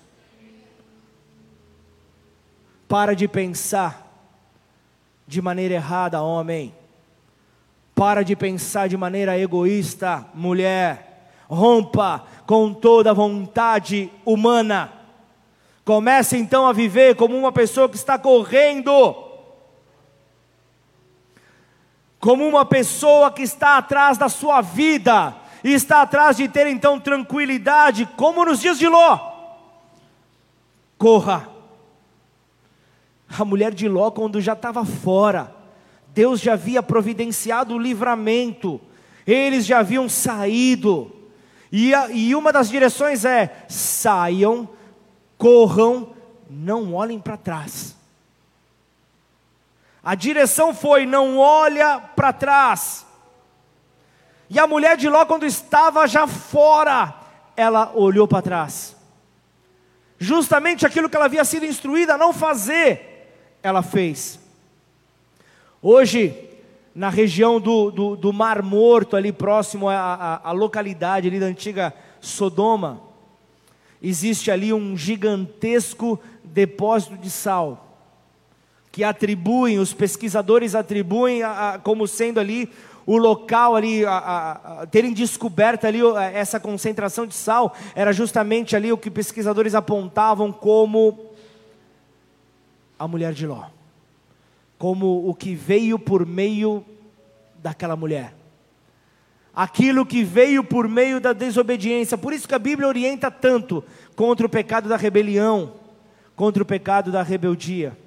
[SPEAKER 1] Para de pensar de maneira errada, homem. Para de pensar de maneira egoísta, mulher. Rompa com toda a vontade humana. Comece então a viver como uma pessoa que está correndo. Como uma pessoa que está atrás da sua vida. E está atrás de ter então tranquilidade, como nos dias de Ló. Corra a mulher de Ló, quando já estava fora, Deus já havia providenciado o livramento, eles já haviam saído, e, a, e uma das direções é: saiam, corram, não olhem para trás. A direção foi: não olha para trás. E a mulher de Ló, quando estava já fora, ela olhou para trás. Justamente aquilo que ela havia sido instruída a não fazer ela fez. Hoje, na região do, do, do Mar Morto, ali próximo à, localidade ali da antiga Sodoma, existe ali um gigantesco depósito de sal que atribuem, os pesquisadores atribuem a, a, como sendo ali o local ali, a, terem descoberto ali essa concentração de sal, era justamente ali o que pesquisadores apontavam como a mulher de Ló, como o que veio por meio daquela mulher. Aquilo que veio por meio da desobediência. Por isso que a Bíblia orienta tanto contra o pecado da rebelião, contra o pecado da rebeldia.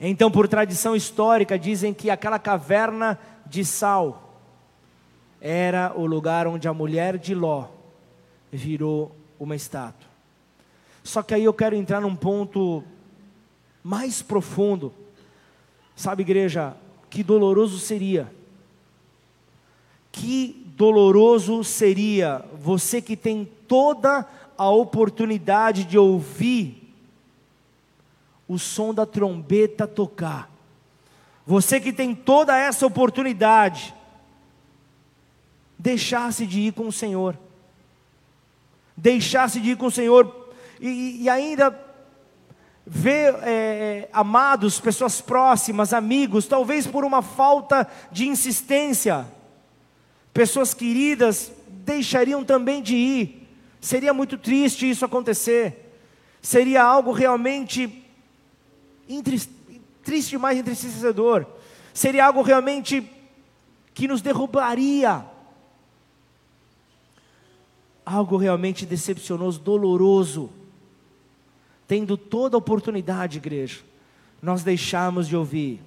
[SPEAKER 1] Então, por tradição histórica, dizem que aquela caverna de sal era o lugar onde a mulher de Ló virou uma estátua. Só que aí eu quero entrar num ponto mais profundo. Sabe, igreja, que doloroso seria. Que doloroso seria você que tem toda a oportunidade de ouvir o som da trombeta tocar. Você que tem toda essa oportunidade, deixasse de ir com o Senhor, deixasse de ir com o Senhor, e, e ainda ver é, é, amados, pessoas próximas, amigos, talvez por uma falta de insistência, pessoas queridas deixariam também de ir. Seria muito triste isso acontecer. Seria algo realmente triste demais, entristecedor. Seria algo realmente que nos derrubaria. Algo realmente decepcionoso, doloroso tendo toda a oportunidade, igreja, nós deixamos de ouvir.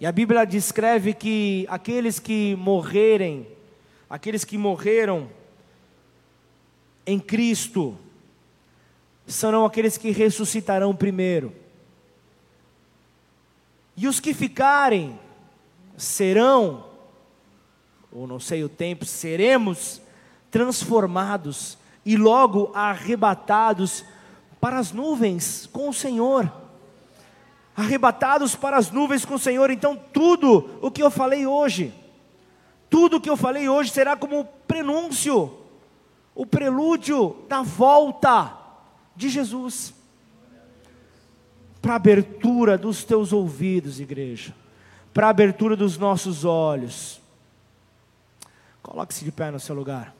[SPEAKER 1] E a Bíblia descreve que aqueles que morrerem, aqueles que morreram em Cristo, serão aqueles que ressuscitarão primeiro. E os que ficarem serão, ou não sei o tempo, seremos transformados e logo arrebatados para as nuvens com o Senhor. Arrebatados para as nuvens com o Senhor. Então, tudo o que eu falei hoje, tudo o que eu falei hoje será como o prenúncio, o prelúdio da volta de Jesus. Para a abertura dos teus ouvidos, igreja. Para a abertura dos nossos olhos. Coloque-se de pé no seu lugar.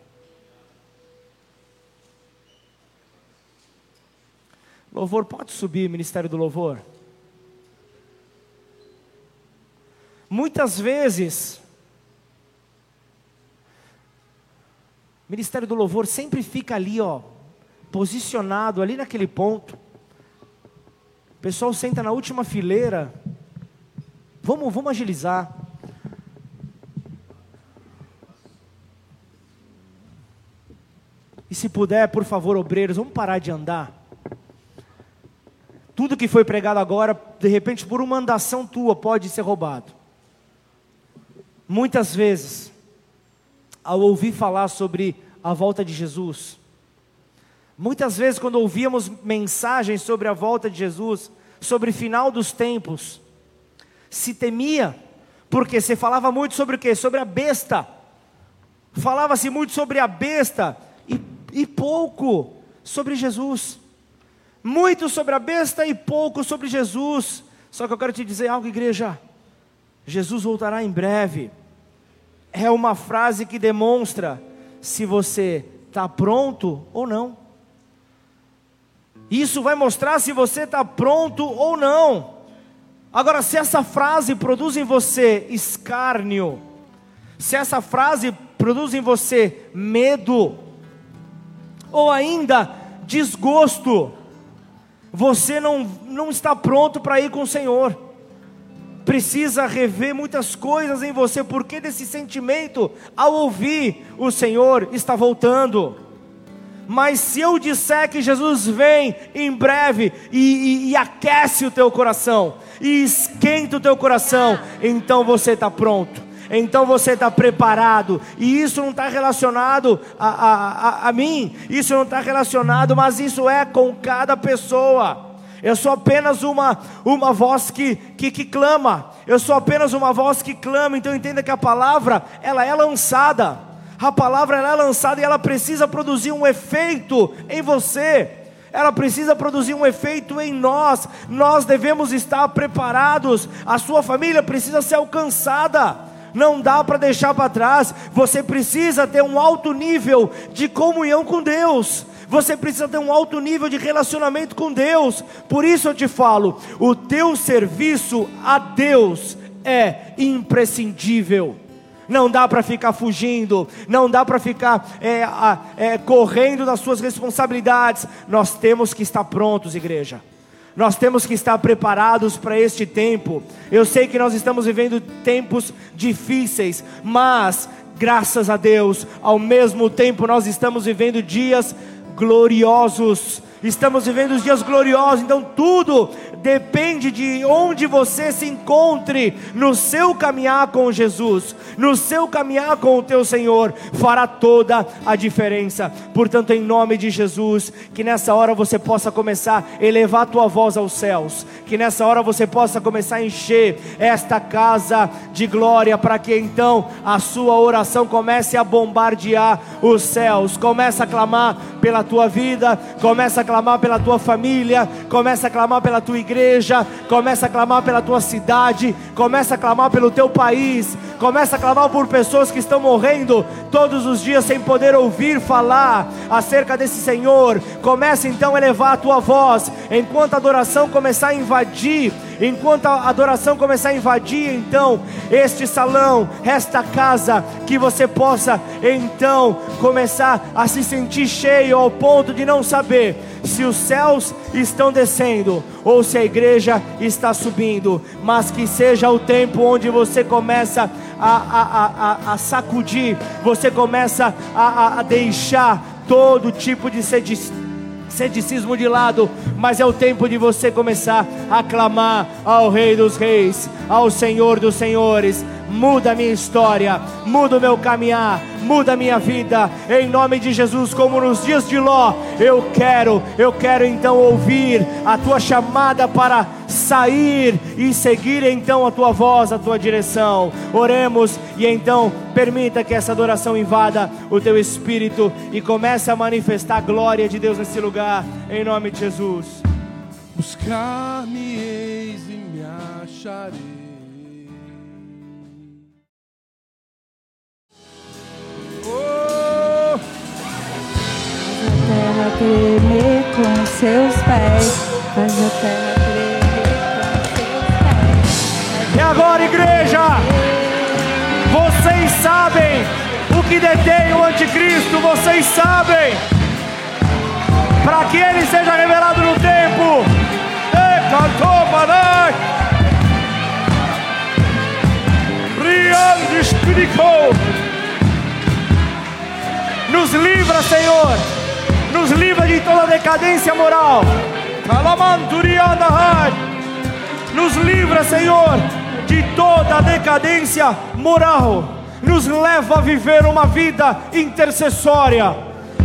[SPEAKER 1] Louvor, pode subir, Ministério do Louvor. Muitas vezes, Ministério do Louvor sempre fica ali, ó, posicionado ali naquele ponto. O pessoal senta na última fileira. Vamos, vamos agilizar. E se puder, por favor, obreiros, vamos parar de andar. Tudo que foi pregado agora, de repente, por uma andação tua, pode ser roubado. Muitas vezes, ao ouvir falar sobre a volta de Jesus, muitas vezes, quando ouvíamos mensagens sobre a volta de Jesus, sobre o final dos tempos, se temia, porque se falava muito sobre o que? Sobre a besta. Falava-se muito sobre a besta, e pouco sobre Jesus. Muito sobre a besta e pouco sobre Jesus. Só que eu quero te dizer algo, igreja. Jesus voltará em breve. É uma frase que demonstra se você está pronto ou não. Isso vai mostrar se você está pronto ou não. Agora, se essa frase produz em você escárnio, se essa frase produz em você medo, ou ainda desgosto, você não, não está pronto para ir com o Senhor. Precisa rever muitas coisas em você, porque desse sentimento, ao ouvir o Senhor está voltando. Mas se eu disser que Jesus vem em breve e, e, e aquece o teu coração, e esquenta o teu coração, então você está pronto então você está preparado, e isso não está relacionado a, a, a, a mim, isso não está relacionado, mas isso é com cada pessoa. Eu sou apenas uma, uma voz que, que, que clama, eu sou apenas uma voz que clama, então entenda que a palavra, ela é lançada, a palavra ela é lançada e ela precisa produzir um efeito em você. Ela precisa produzir um efeito em nós. Nós devemos estar preparados. A sua família precisa ser alcançada não dá para deixar para trás. Você precisa ter um alto nível de comunhão com Deus. Você precisa ter um alto nível de relacionamento com Deus. Por isso eu te falo: o teu serviço a Deus é imprescindível. Não dá para ficar fugindo, não dá para ficar é, é, correndo das suas responsabilidades. Nós temos que estar prontos, igreja. Nós temos que estar preparados para este tempo. Eu sei que nós estamos vivendo tempos difíceis, mas graças a Deus, ao mesmo tempo nós estamos vivendo dias gloriosos Estamos vivendo os dias gloriosos, então tudo depende de onde você se encontre no seu caminhar com Jesus, no seu caminhar com o teu Senhor, fará toda a diferença. Portanto, em nome de Jesus, que nessa hora você possa começar a elevar a tua voz aos céus, que nessa hora você possa começar a encher esta casa de glória, para que então a sua oração comece a bombardear os céus, comece a clamar pela tua vida, comece a clamar pela tua família, começa a clamar pela tua igreja, começa a clamar pela tua cidade, começa a clamar pelo teu país, começa a clamar por pessoas que estão morrendo todos os dias sem poder ouvir falar acerca desse Senhor. Começa então a elevar a tua voz, enquanto a adoração começar a invadir enquanto a adoração começar a invadir então este salão, esta casa, que você possa então começar a se sentir cheio ao ponto de não saber se os céus estão descendo ou se a igreja está subindo, mas que seja o tempo onde você começa a, a, a, a sacudir, você começa a, a deixar todo tipo de sedição ceticismo de lado, mas é o tempo de você começar a clamar ao Rei dos Reis, ao Senhor dos Senhores. Muda a minha história, muda o meu caminhar, muda a minha vida, em nome de Jesus, como nos dias de Ló. Eu quero, eu quero então ouvir a tua chamada para sair e seguir então a tua voz, a tua direção. Oremos e então permita que essa adoração invada o teu espírito e comece a manifestar a glória de Deus nesse lugar, em nome de Jesus.
[SPEAKER 2] Buscar-me eis e me acharei.
[SPEAKER 3] Terra tremer com seus pés, faz a terra tremer.
[SPEAKER 1] agora, igreja. Vocês sabem o que detém o anticristo, vocês sabem. Para que ele seja revelado no tempo. E explicou. Nos livra, Senhor. Nos livra de toda decadência moral. Nos livra, Senhor, de toda decadência moral. Nos leva a viver uma vida intercessória.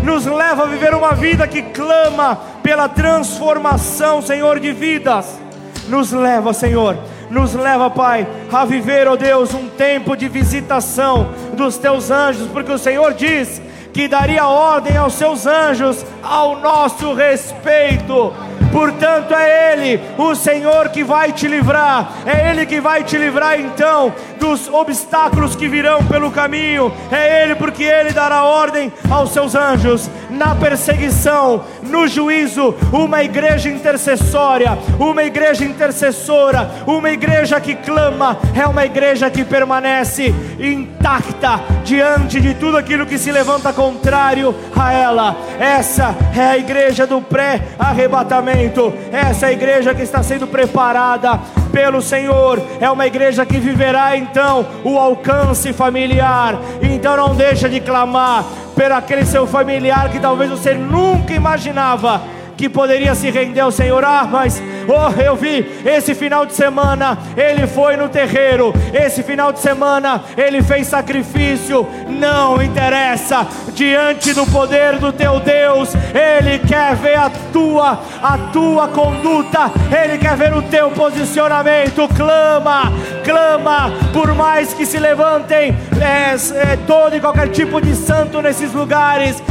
[SPEAKER 1] Nos leva a viver uma vida que clama pela transformação, Senhor, de vidas. Nos leva, Senhor, nos leva, Pai, a viver, ó oh Deus, um tempo de visitação dos teus anjos, porque o Senhor diz que daria ordem aos seus anjos ao nosso respeito. Portanto, é Ele, o Senhor, que vai te livrar, é Ele que vai te livrar então dos obstáculos que virão pelo caminho, é Ele, porque Ele dará ordem aos seus anjos na perseguição, no juízo, uma igreja intercessória, uma igreja intercessora, uma igreja que clama, é uma igreja que permanece intacta diante de tudo aquilo que se levanta contrário a ela. Essa é a igreja do pré-arrebatamento, essa é a igreja que está sendo preparada pelo Senhor. É uma igreja que viverá então o alcance familiar. Então não deixa de clamar por aquele seu familiar que talvez você nunca imaginava que poderia se render ao Senhor. Ah, mas oh, eu vi esse final de semana, ele foi no terreiro, esse final de semana ele fez sacrifício. Não interessa, diante do poder do teu Deus, ele quer ver a tua, a tua conduta, ele quer ver o teu posicionamento. Clama, clama, por mais que se levantem é, é, todo e qualquer tipo de santo nesses lugares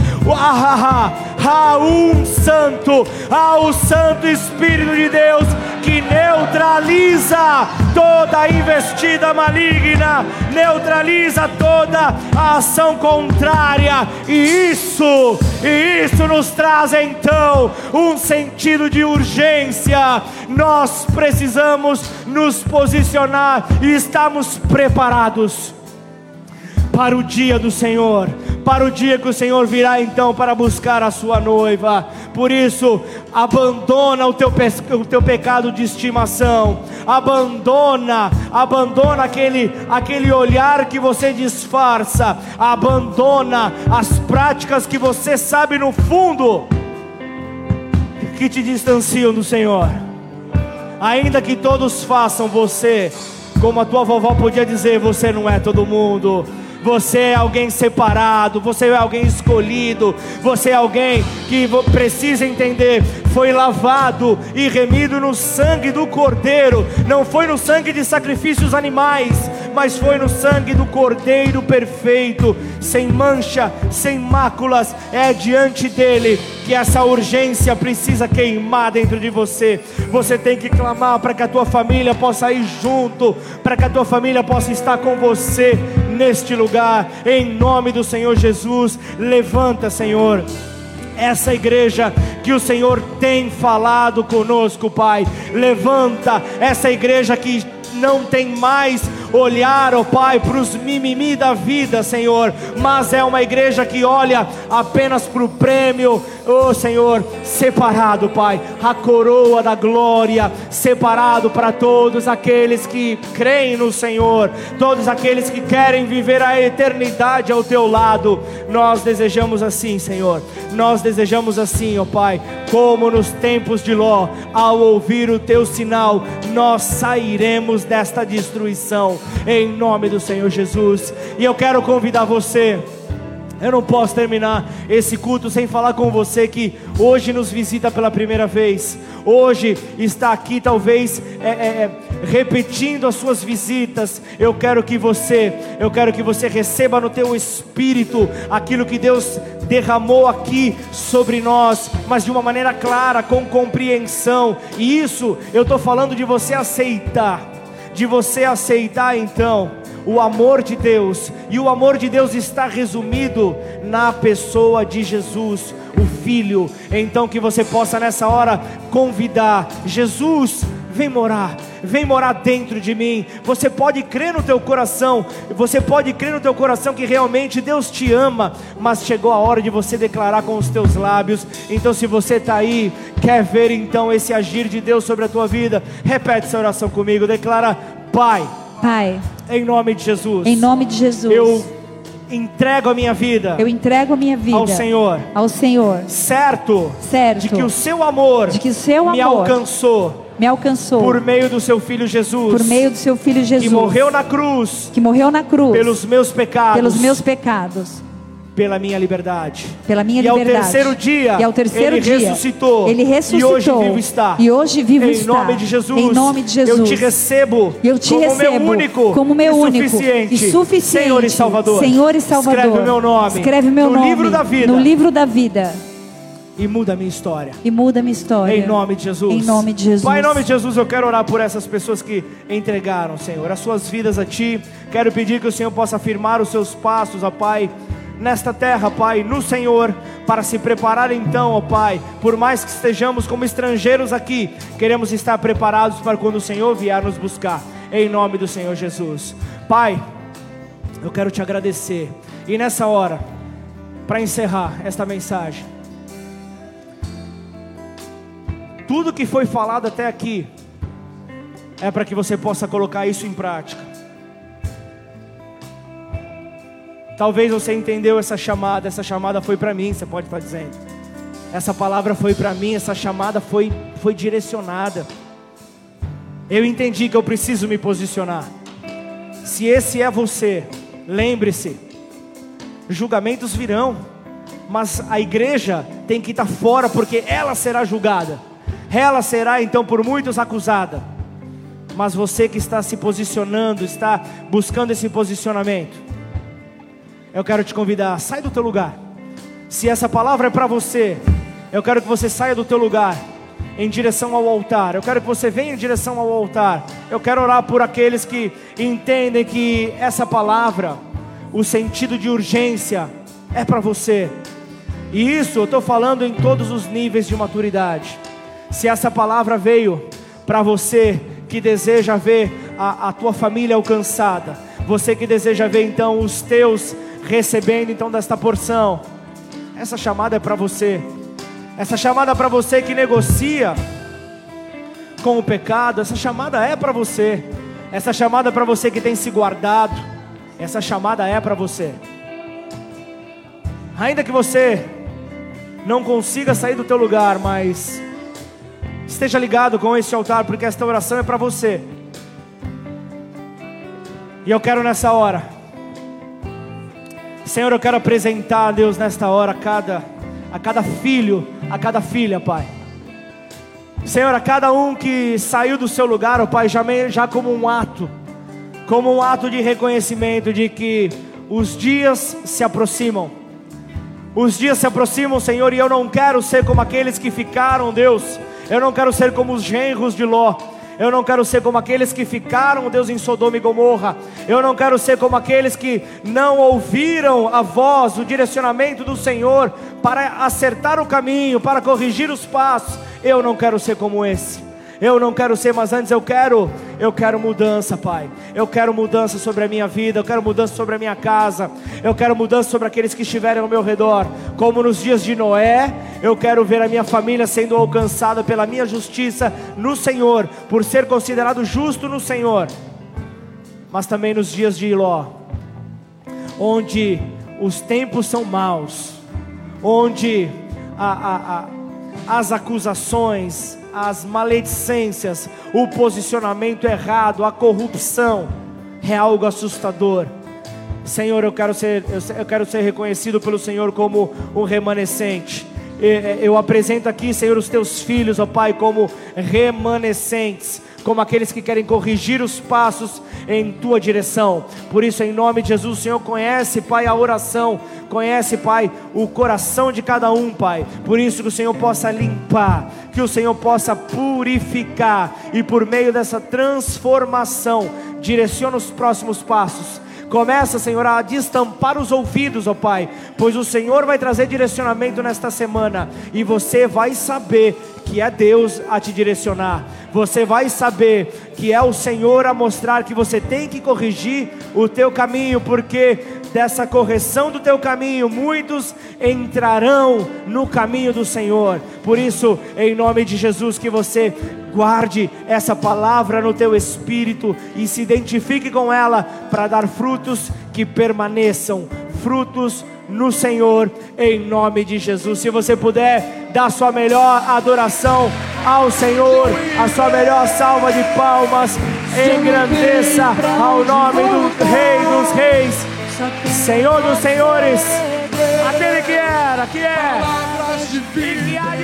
[SPEAKER 1] há um santo, há o Santo Espírito de Deus que neutraliza toda investida maligna, neutraliza toda a ação contrária, e isso, e isso nos traz então um sentido de urgência. Nós precisamos nos posicionar e estamos preparados para o dia do Senhor, para o dia que o Senhor virá então para buscar a sua noiva. Por isso, abandona o teu, o teu pecado de estimação, abandona, abandona aquele, aquele olhar que você disfarça, abandona as práticas que você sabe no fundo que te distanciam do Senhor. Ainda que todos façam você, como a tua vovó podia dizer, você não é todo mundo você é alguém separado, você é alguém escolhido, você é alguém que precisa entender, foi lavado e remido no sangue do Cordeiro, não foi no sangue de sacrifícios animais, mas foi no sangue do Cordeiro perfeito, sem mancha, sem máculas, é diante dele que essa urgência precisa queimar dentro de você. Você tem que clamar para que a tua família possa ir junto, para que a tua família possa estar com você neste lugar, em nome do Senhor Jesus. Levanta, Senhor essa igreja que o Senhor tem falado conosco, Pai. Levanta essa igreja que não tem mais olhar, ó Pai, para os mimimi da vida, Senhor, mas é uma igreja que olha apenas para o prêmio, oh Senhor, separado, Pai, a coroa da glória, separado para todos aqueles que creem no Senhor, todos aqueles que querem viver a eternidade ao teu lado. Nós desejamos assim, Senhor, nós desejamos assim, ó Pai, como nos tempos de Ló, ao ouvir o teu sinal, nós sairemos desta destruição em nome do Senhor Jesus. E eu quero convidar você. Eu não posso terminar esse culto sem falar com você que hoje nos visita pela primeira vez. Hoje está aqui, talvez é, é, é, repetindo as suas visitas. Eu quero que você, eu quero que você receba no teu espírito aquilo que Deus derramou aqui sobre nós, mas de uma maneira clara, com compreensão. E isso eu estou falando de você aceitar de você aceitar então o amor de Deus, e o amor de Deus está resumido na pessoa de Jesus, o Filho. Então, que você possa nessa hora convidar Jesus vem morar, vem morar dentro de mim. Você pode crer no teu coração, você pode crer no teu coração que realmente Deus te ama, mas chegou a hora de você declarar com os teus lábios. Então, se você está aí, quer ver então esse agir de Deus sobre a tua vida, repete essa oração comigo, declara: Pai,
[SPEAKER 3] Pai,
[SPEAKER 1] em nome de Jesus,
[SPEAKER 3] em nome de Jesus,
[SPEAKER 1] eu entrego a minha vida
[SPEAKER 3] eu entrego a minha vida
[SPEAKER 1] ao Senhor,
[SPEAKER 3] ao Senhor,
[SPEAKER 1] certo?
[SPEAKER 3] Certo.
[SPEAKER 1] De que o seu amor
[SPEAKER 3] de que o seu
[SPEAKER 1] me
[SPEAKER 3] amor
[SPEAKER 1] alcançou
[SPEAKER 3] me alcançou
[SPEAKER 1] por meio do seu filho Jesus,
[SPEAKER 3] por meio do seu filho Jesus,
[SPEAKER 1] que morreu na cruz
[SPEAKER 3] que morreu na cruz
[SPEAKER 1] pelos meus pecados,
[SPEAKER 3] pelos meus pecados,
[SPEAKER 1] pela minha liberdade.
[SPEAKER 3] pela minha
[SPEAKER 1] e ao
[SPEAKER 3] liberdade.
[SPEAKER 1] terceiro dia,
[SPEAKER 3] e ao terceiro
[SPEAKER 1] ele
[SPEAKER 3] dia,
[SPEAKER 1] ressuscitou.
[SPEAKER 3] ele ressuscitou.
[SPEAKER 1] E hoje vivo está.
[SPEAKER 3] E hoje vivo
[SPEAKER 1] em
[SPEAKER 3] está.
[SPEAKER 1] nome de Jesus.
[SPEAKER 3] Em nome de Jesus.
[SPEAKER 1] Eu te recebo.
[SPEAKER 3] Eu te
[SPEAKER 1] como
[SPEAKER 3] recebo
[SPEAKER 1] meu único,
[SPEAKER 3] como meu
[SPEAKER 1] e
[SPEAKER 3] único
[SPEAKER 1] suficiente,
[SPEAKER 3] e suficiente
[SPEAKER 1] Senhor e Salvador.
[SPEAKER 3] Senhor e Salvador.
[SPEAKER 1] Escreve o meu nome.
[SPEAKER 3] Escreve meu
[SPEAKER 1] no
[SPEAKER 3] nome
[SPEAKER 1] livro da vida.
[SPEAKER 3] No livro da vida.
[SPEAKER 1] E muda a minha história.
[SPEAKER 3] E muda a minha história.
[SPEAKER 1] Em nome de Jesus.
[SPEAKER 3] Em nome de Jesus.
[SPEAKER 1] Pai, em nome de Jesus, eu quero orar por essas pessoas que entregaram, Senhor, as suas vidas a Ti. Quero pedir que o Senhor possa afirmar os seus passos, ó Pai, nesta terra, Pai, no Senhor, para se preparar então, ó Pai, por mais que estejamos como estrangeiros aqui, queremos estar preparados para quando o Senhor vier nos buscar. Em nome do Senhor Jesus. Pai, eu quero te agradecer. E nessa hora, para encerrar esta mensagem, tudo que foi falado até aqui é para que você possa colocar isso em prática. Talvez você entendeu essa chamada, essa chamada foi para mim, você pode estar dizendo. Essa palavra foi para mim, essa chamada foi foi direcionada. Eu entendi que eu preciso me posicionar. Se esse é você, lembre-se, julgamentos virão, mas a igreja tem que estar fora porque ela será julgada. Ela será então por muitos acusada. Mas você que está se posicionando, está buscando esse posicionamento, eu quero te convidar, sai do teu lugar. Se essa palavra é para você, eu quero que você saia do teu lugar em direção ao altar. Eu quero que você venha em direção ao altar. Eu quero orar por aqueles que entendem que essa palavra, o sentido de urgência, é para você. E isso eu estou falando em todos os níveis de maturidade. Se essa palavra veio para você que deseja ver a, a tua família alcançada, você que deseja ver então os teus recebendo então desta porção, essa chamada é para você. Essa chamada é para você que negocia com o pecado, essa chamada é para você. Essa chamada é para você que tem se guardado. Essa chamada é para você. Ainda que você não consiga sair do teu lugar, mas esteja ligado com esse altar, porque esta oração é para você. E eu quero nessa hora, Senhor, eu quero apresentar a Deus nesta hora a cada, a cada filho, a cada filha, Pai. Senhor, a cada um que saiu do seu lugar, ó Pai, já, já como um ato, como um ato de reconhecimento de que os dias se aproximam. Os dias se aproximam, Senhor, e eu não quero ser como aqueles que ficaram, Deus. Eu não quero ser como os genros de Ló. Eu não quero ser como aqueles que ficaram, Deus, em Sodoma e Gomorra. Eu não quero ser como aqueles que não ouviram a voz, o direcionamento do Senhor para acertar o caminho, para corrigir os passos. Eu não quero ser como esse. Eu não quero ser, mas antes eu quero, eu quero mudança, Pai. Eu quero mudança sobre a minha vida, eu quero mudança sobre a minha casa, eu quero mudança sobre aqueles que estiverem ao meu redor. Como nos dias de Noé, eu quero ver a minha família sendo alcançada pela minha justiça no Senhor, por ser considerado justo no Senhor. Mas também nos dias de Ló, onde os tempos são maus, onde a, a, a, as acusações, as maledicências, o posicionamento errado, a corrupção é algo assustador. Senhor, eu quero ser, eu quero ser reconhecido pelo Senhor como um remanescente. Eu apresento aqui, Senhor, os teus filhos, ó Pai, como remanescentes, como aqueles que querem corrigir os passos em tua direção. Por isso, em nome de Jesus, o Senhor conhece, Pai, a oração, conhece, Pai, o coração de cada um, Pai. Por isso que o Senhor possa limpar, que o Senhor possa purificar e por meio dessa transformação, direciona os próximos passos. Começa, Senhor, a destampar os ouvidos, ó Pai, pois o Senhor vai trazer direcionamento nesta semana e você vai saber que é Deus a te direcionar. Você vai saber que é o Senhor a mostrar que você tem que corrigir o teu caminho, porque dessa correção do teu caminho, muitos entrarão no caminho do Senhor. Por isso, em nome de Jesus, que você guarde essa palavra no teu espírito e se identifique com ela para dar frutos que permaneçam, frutos no Senhor, em nome de Jesus. Se você puder dar sua melhor adoração ao Senhor, a sua melhor salva de palmas, engrandeça ao nome do Rei dos Reis, Senhor dos Senhores, aquele que era, que é e que há.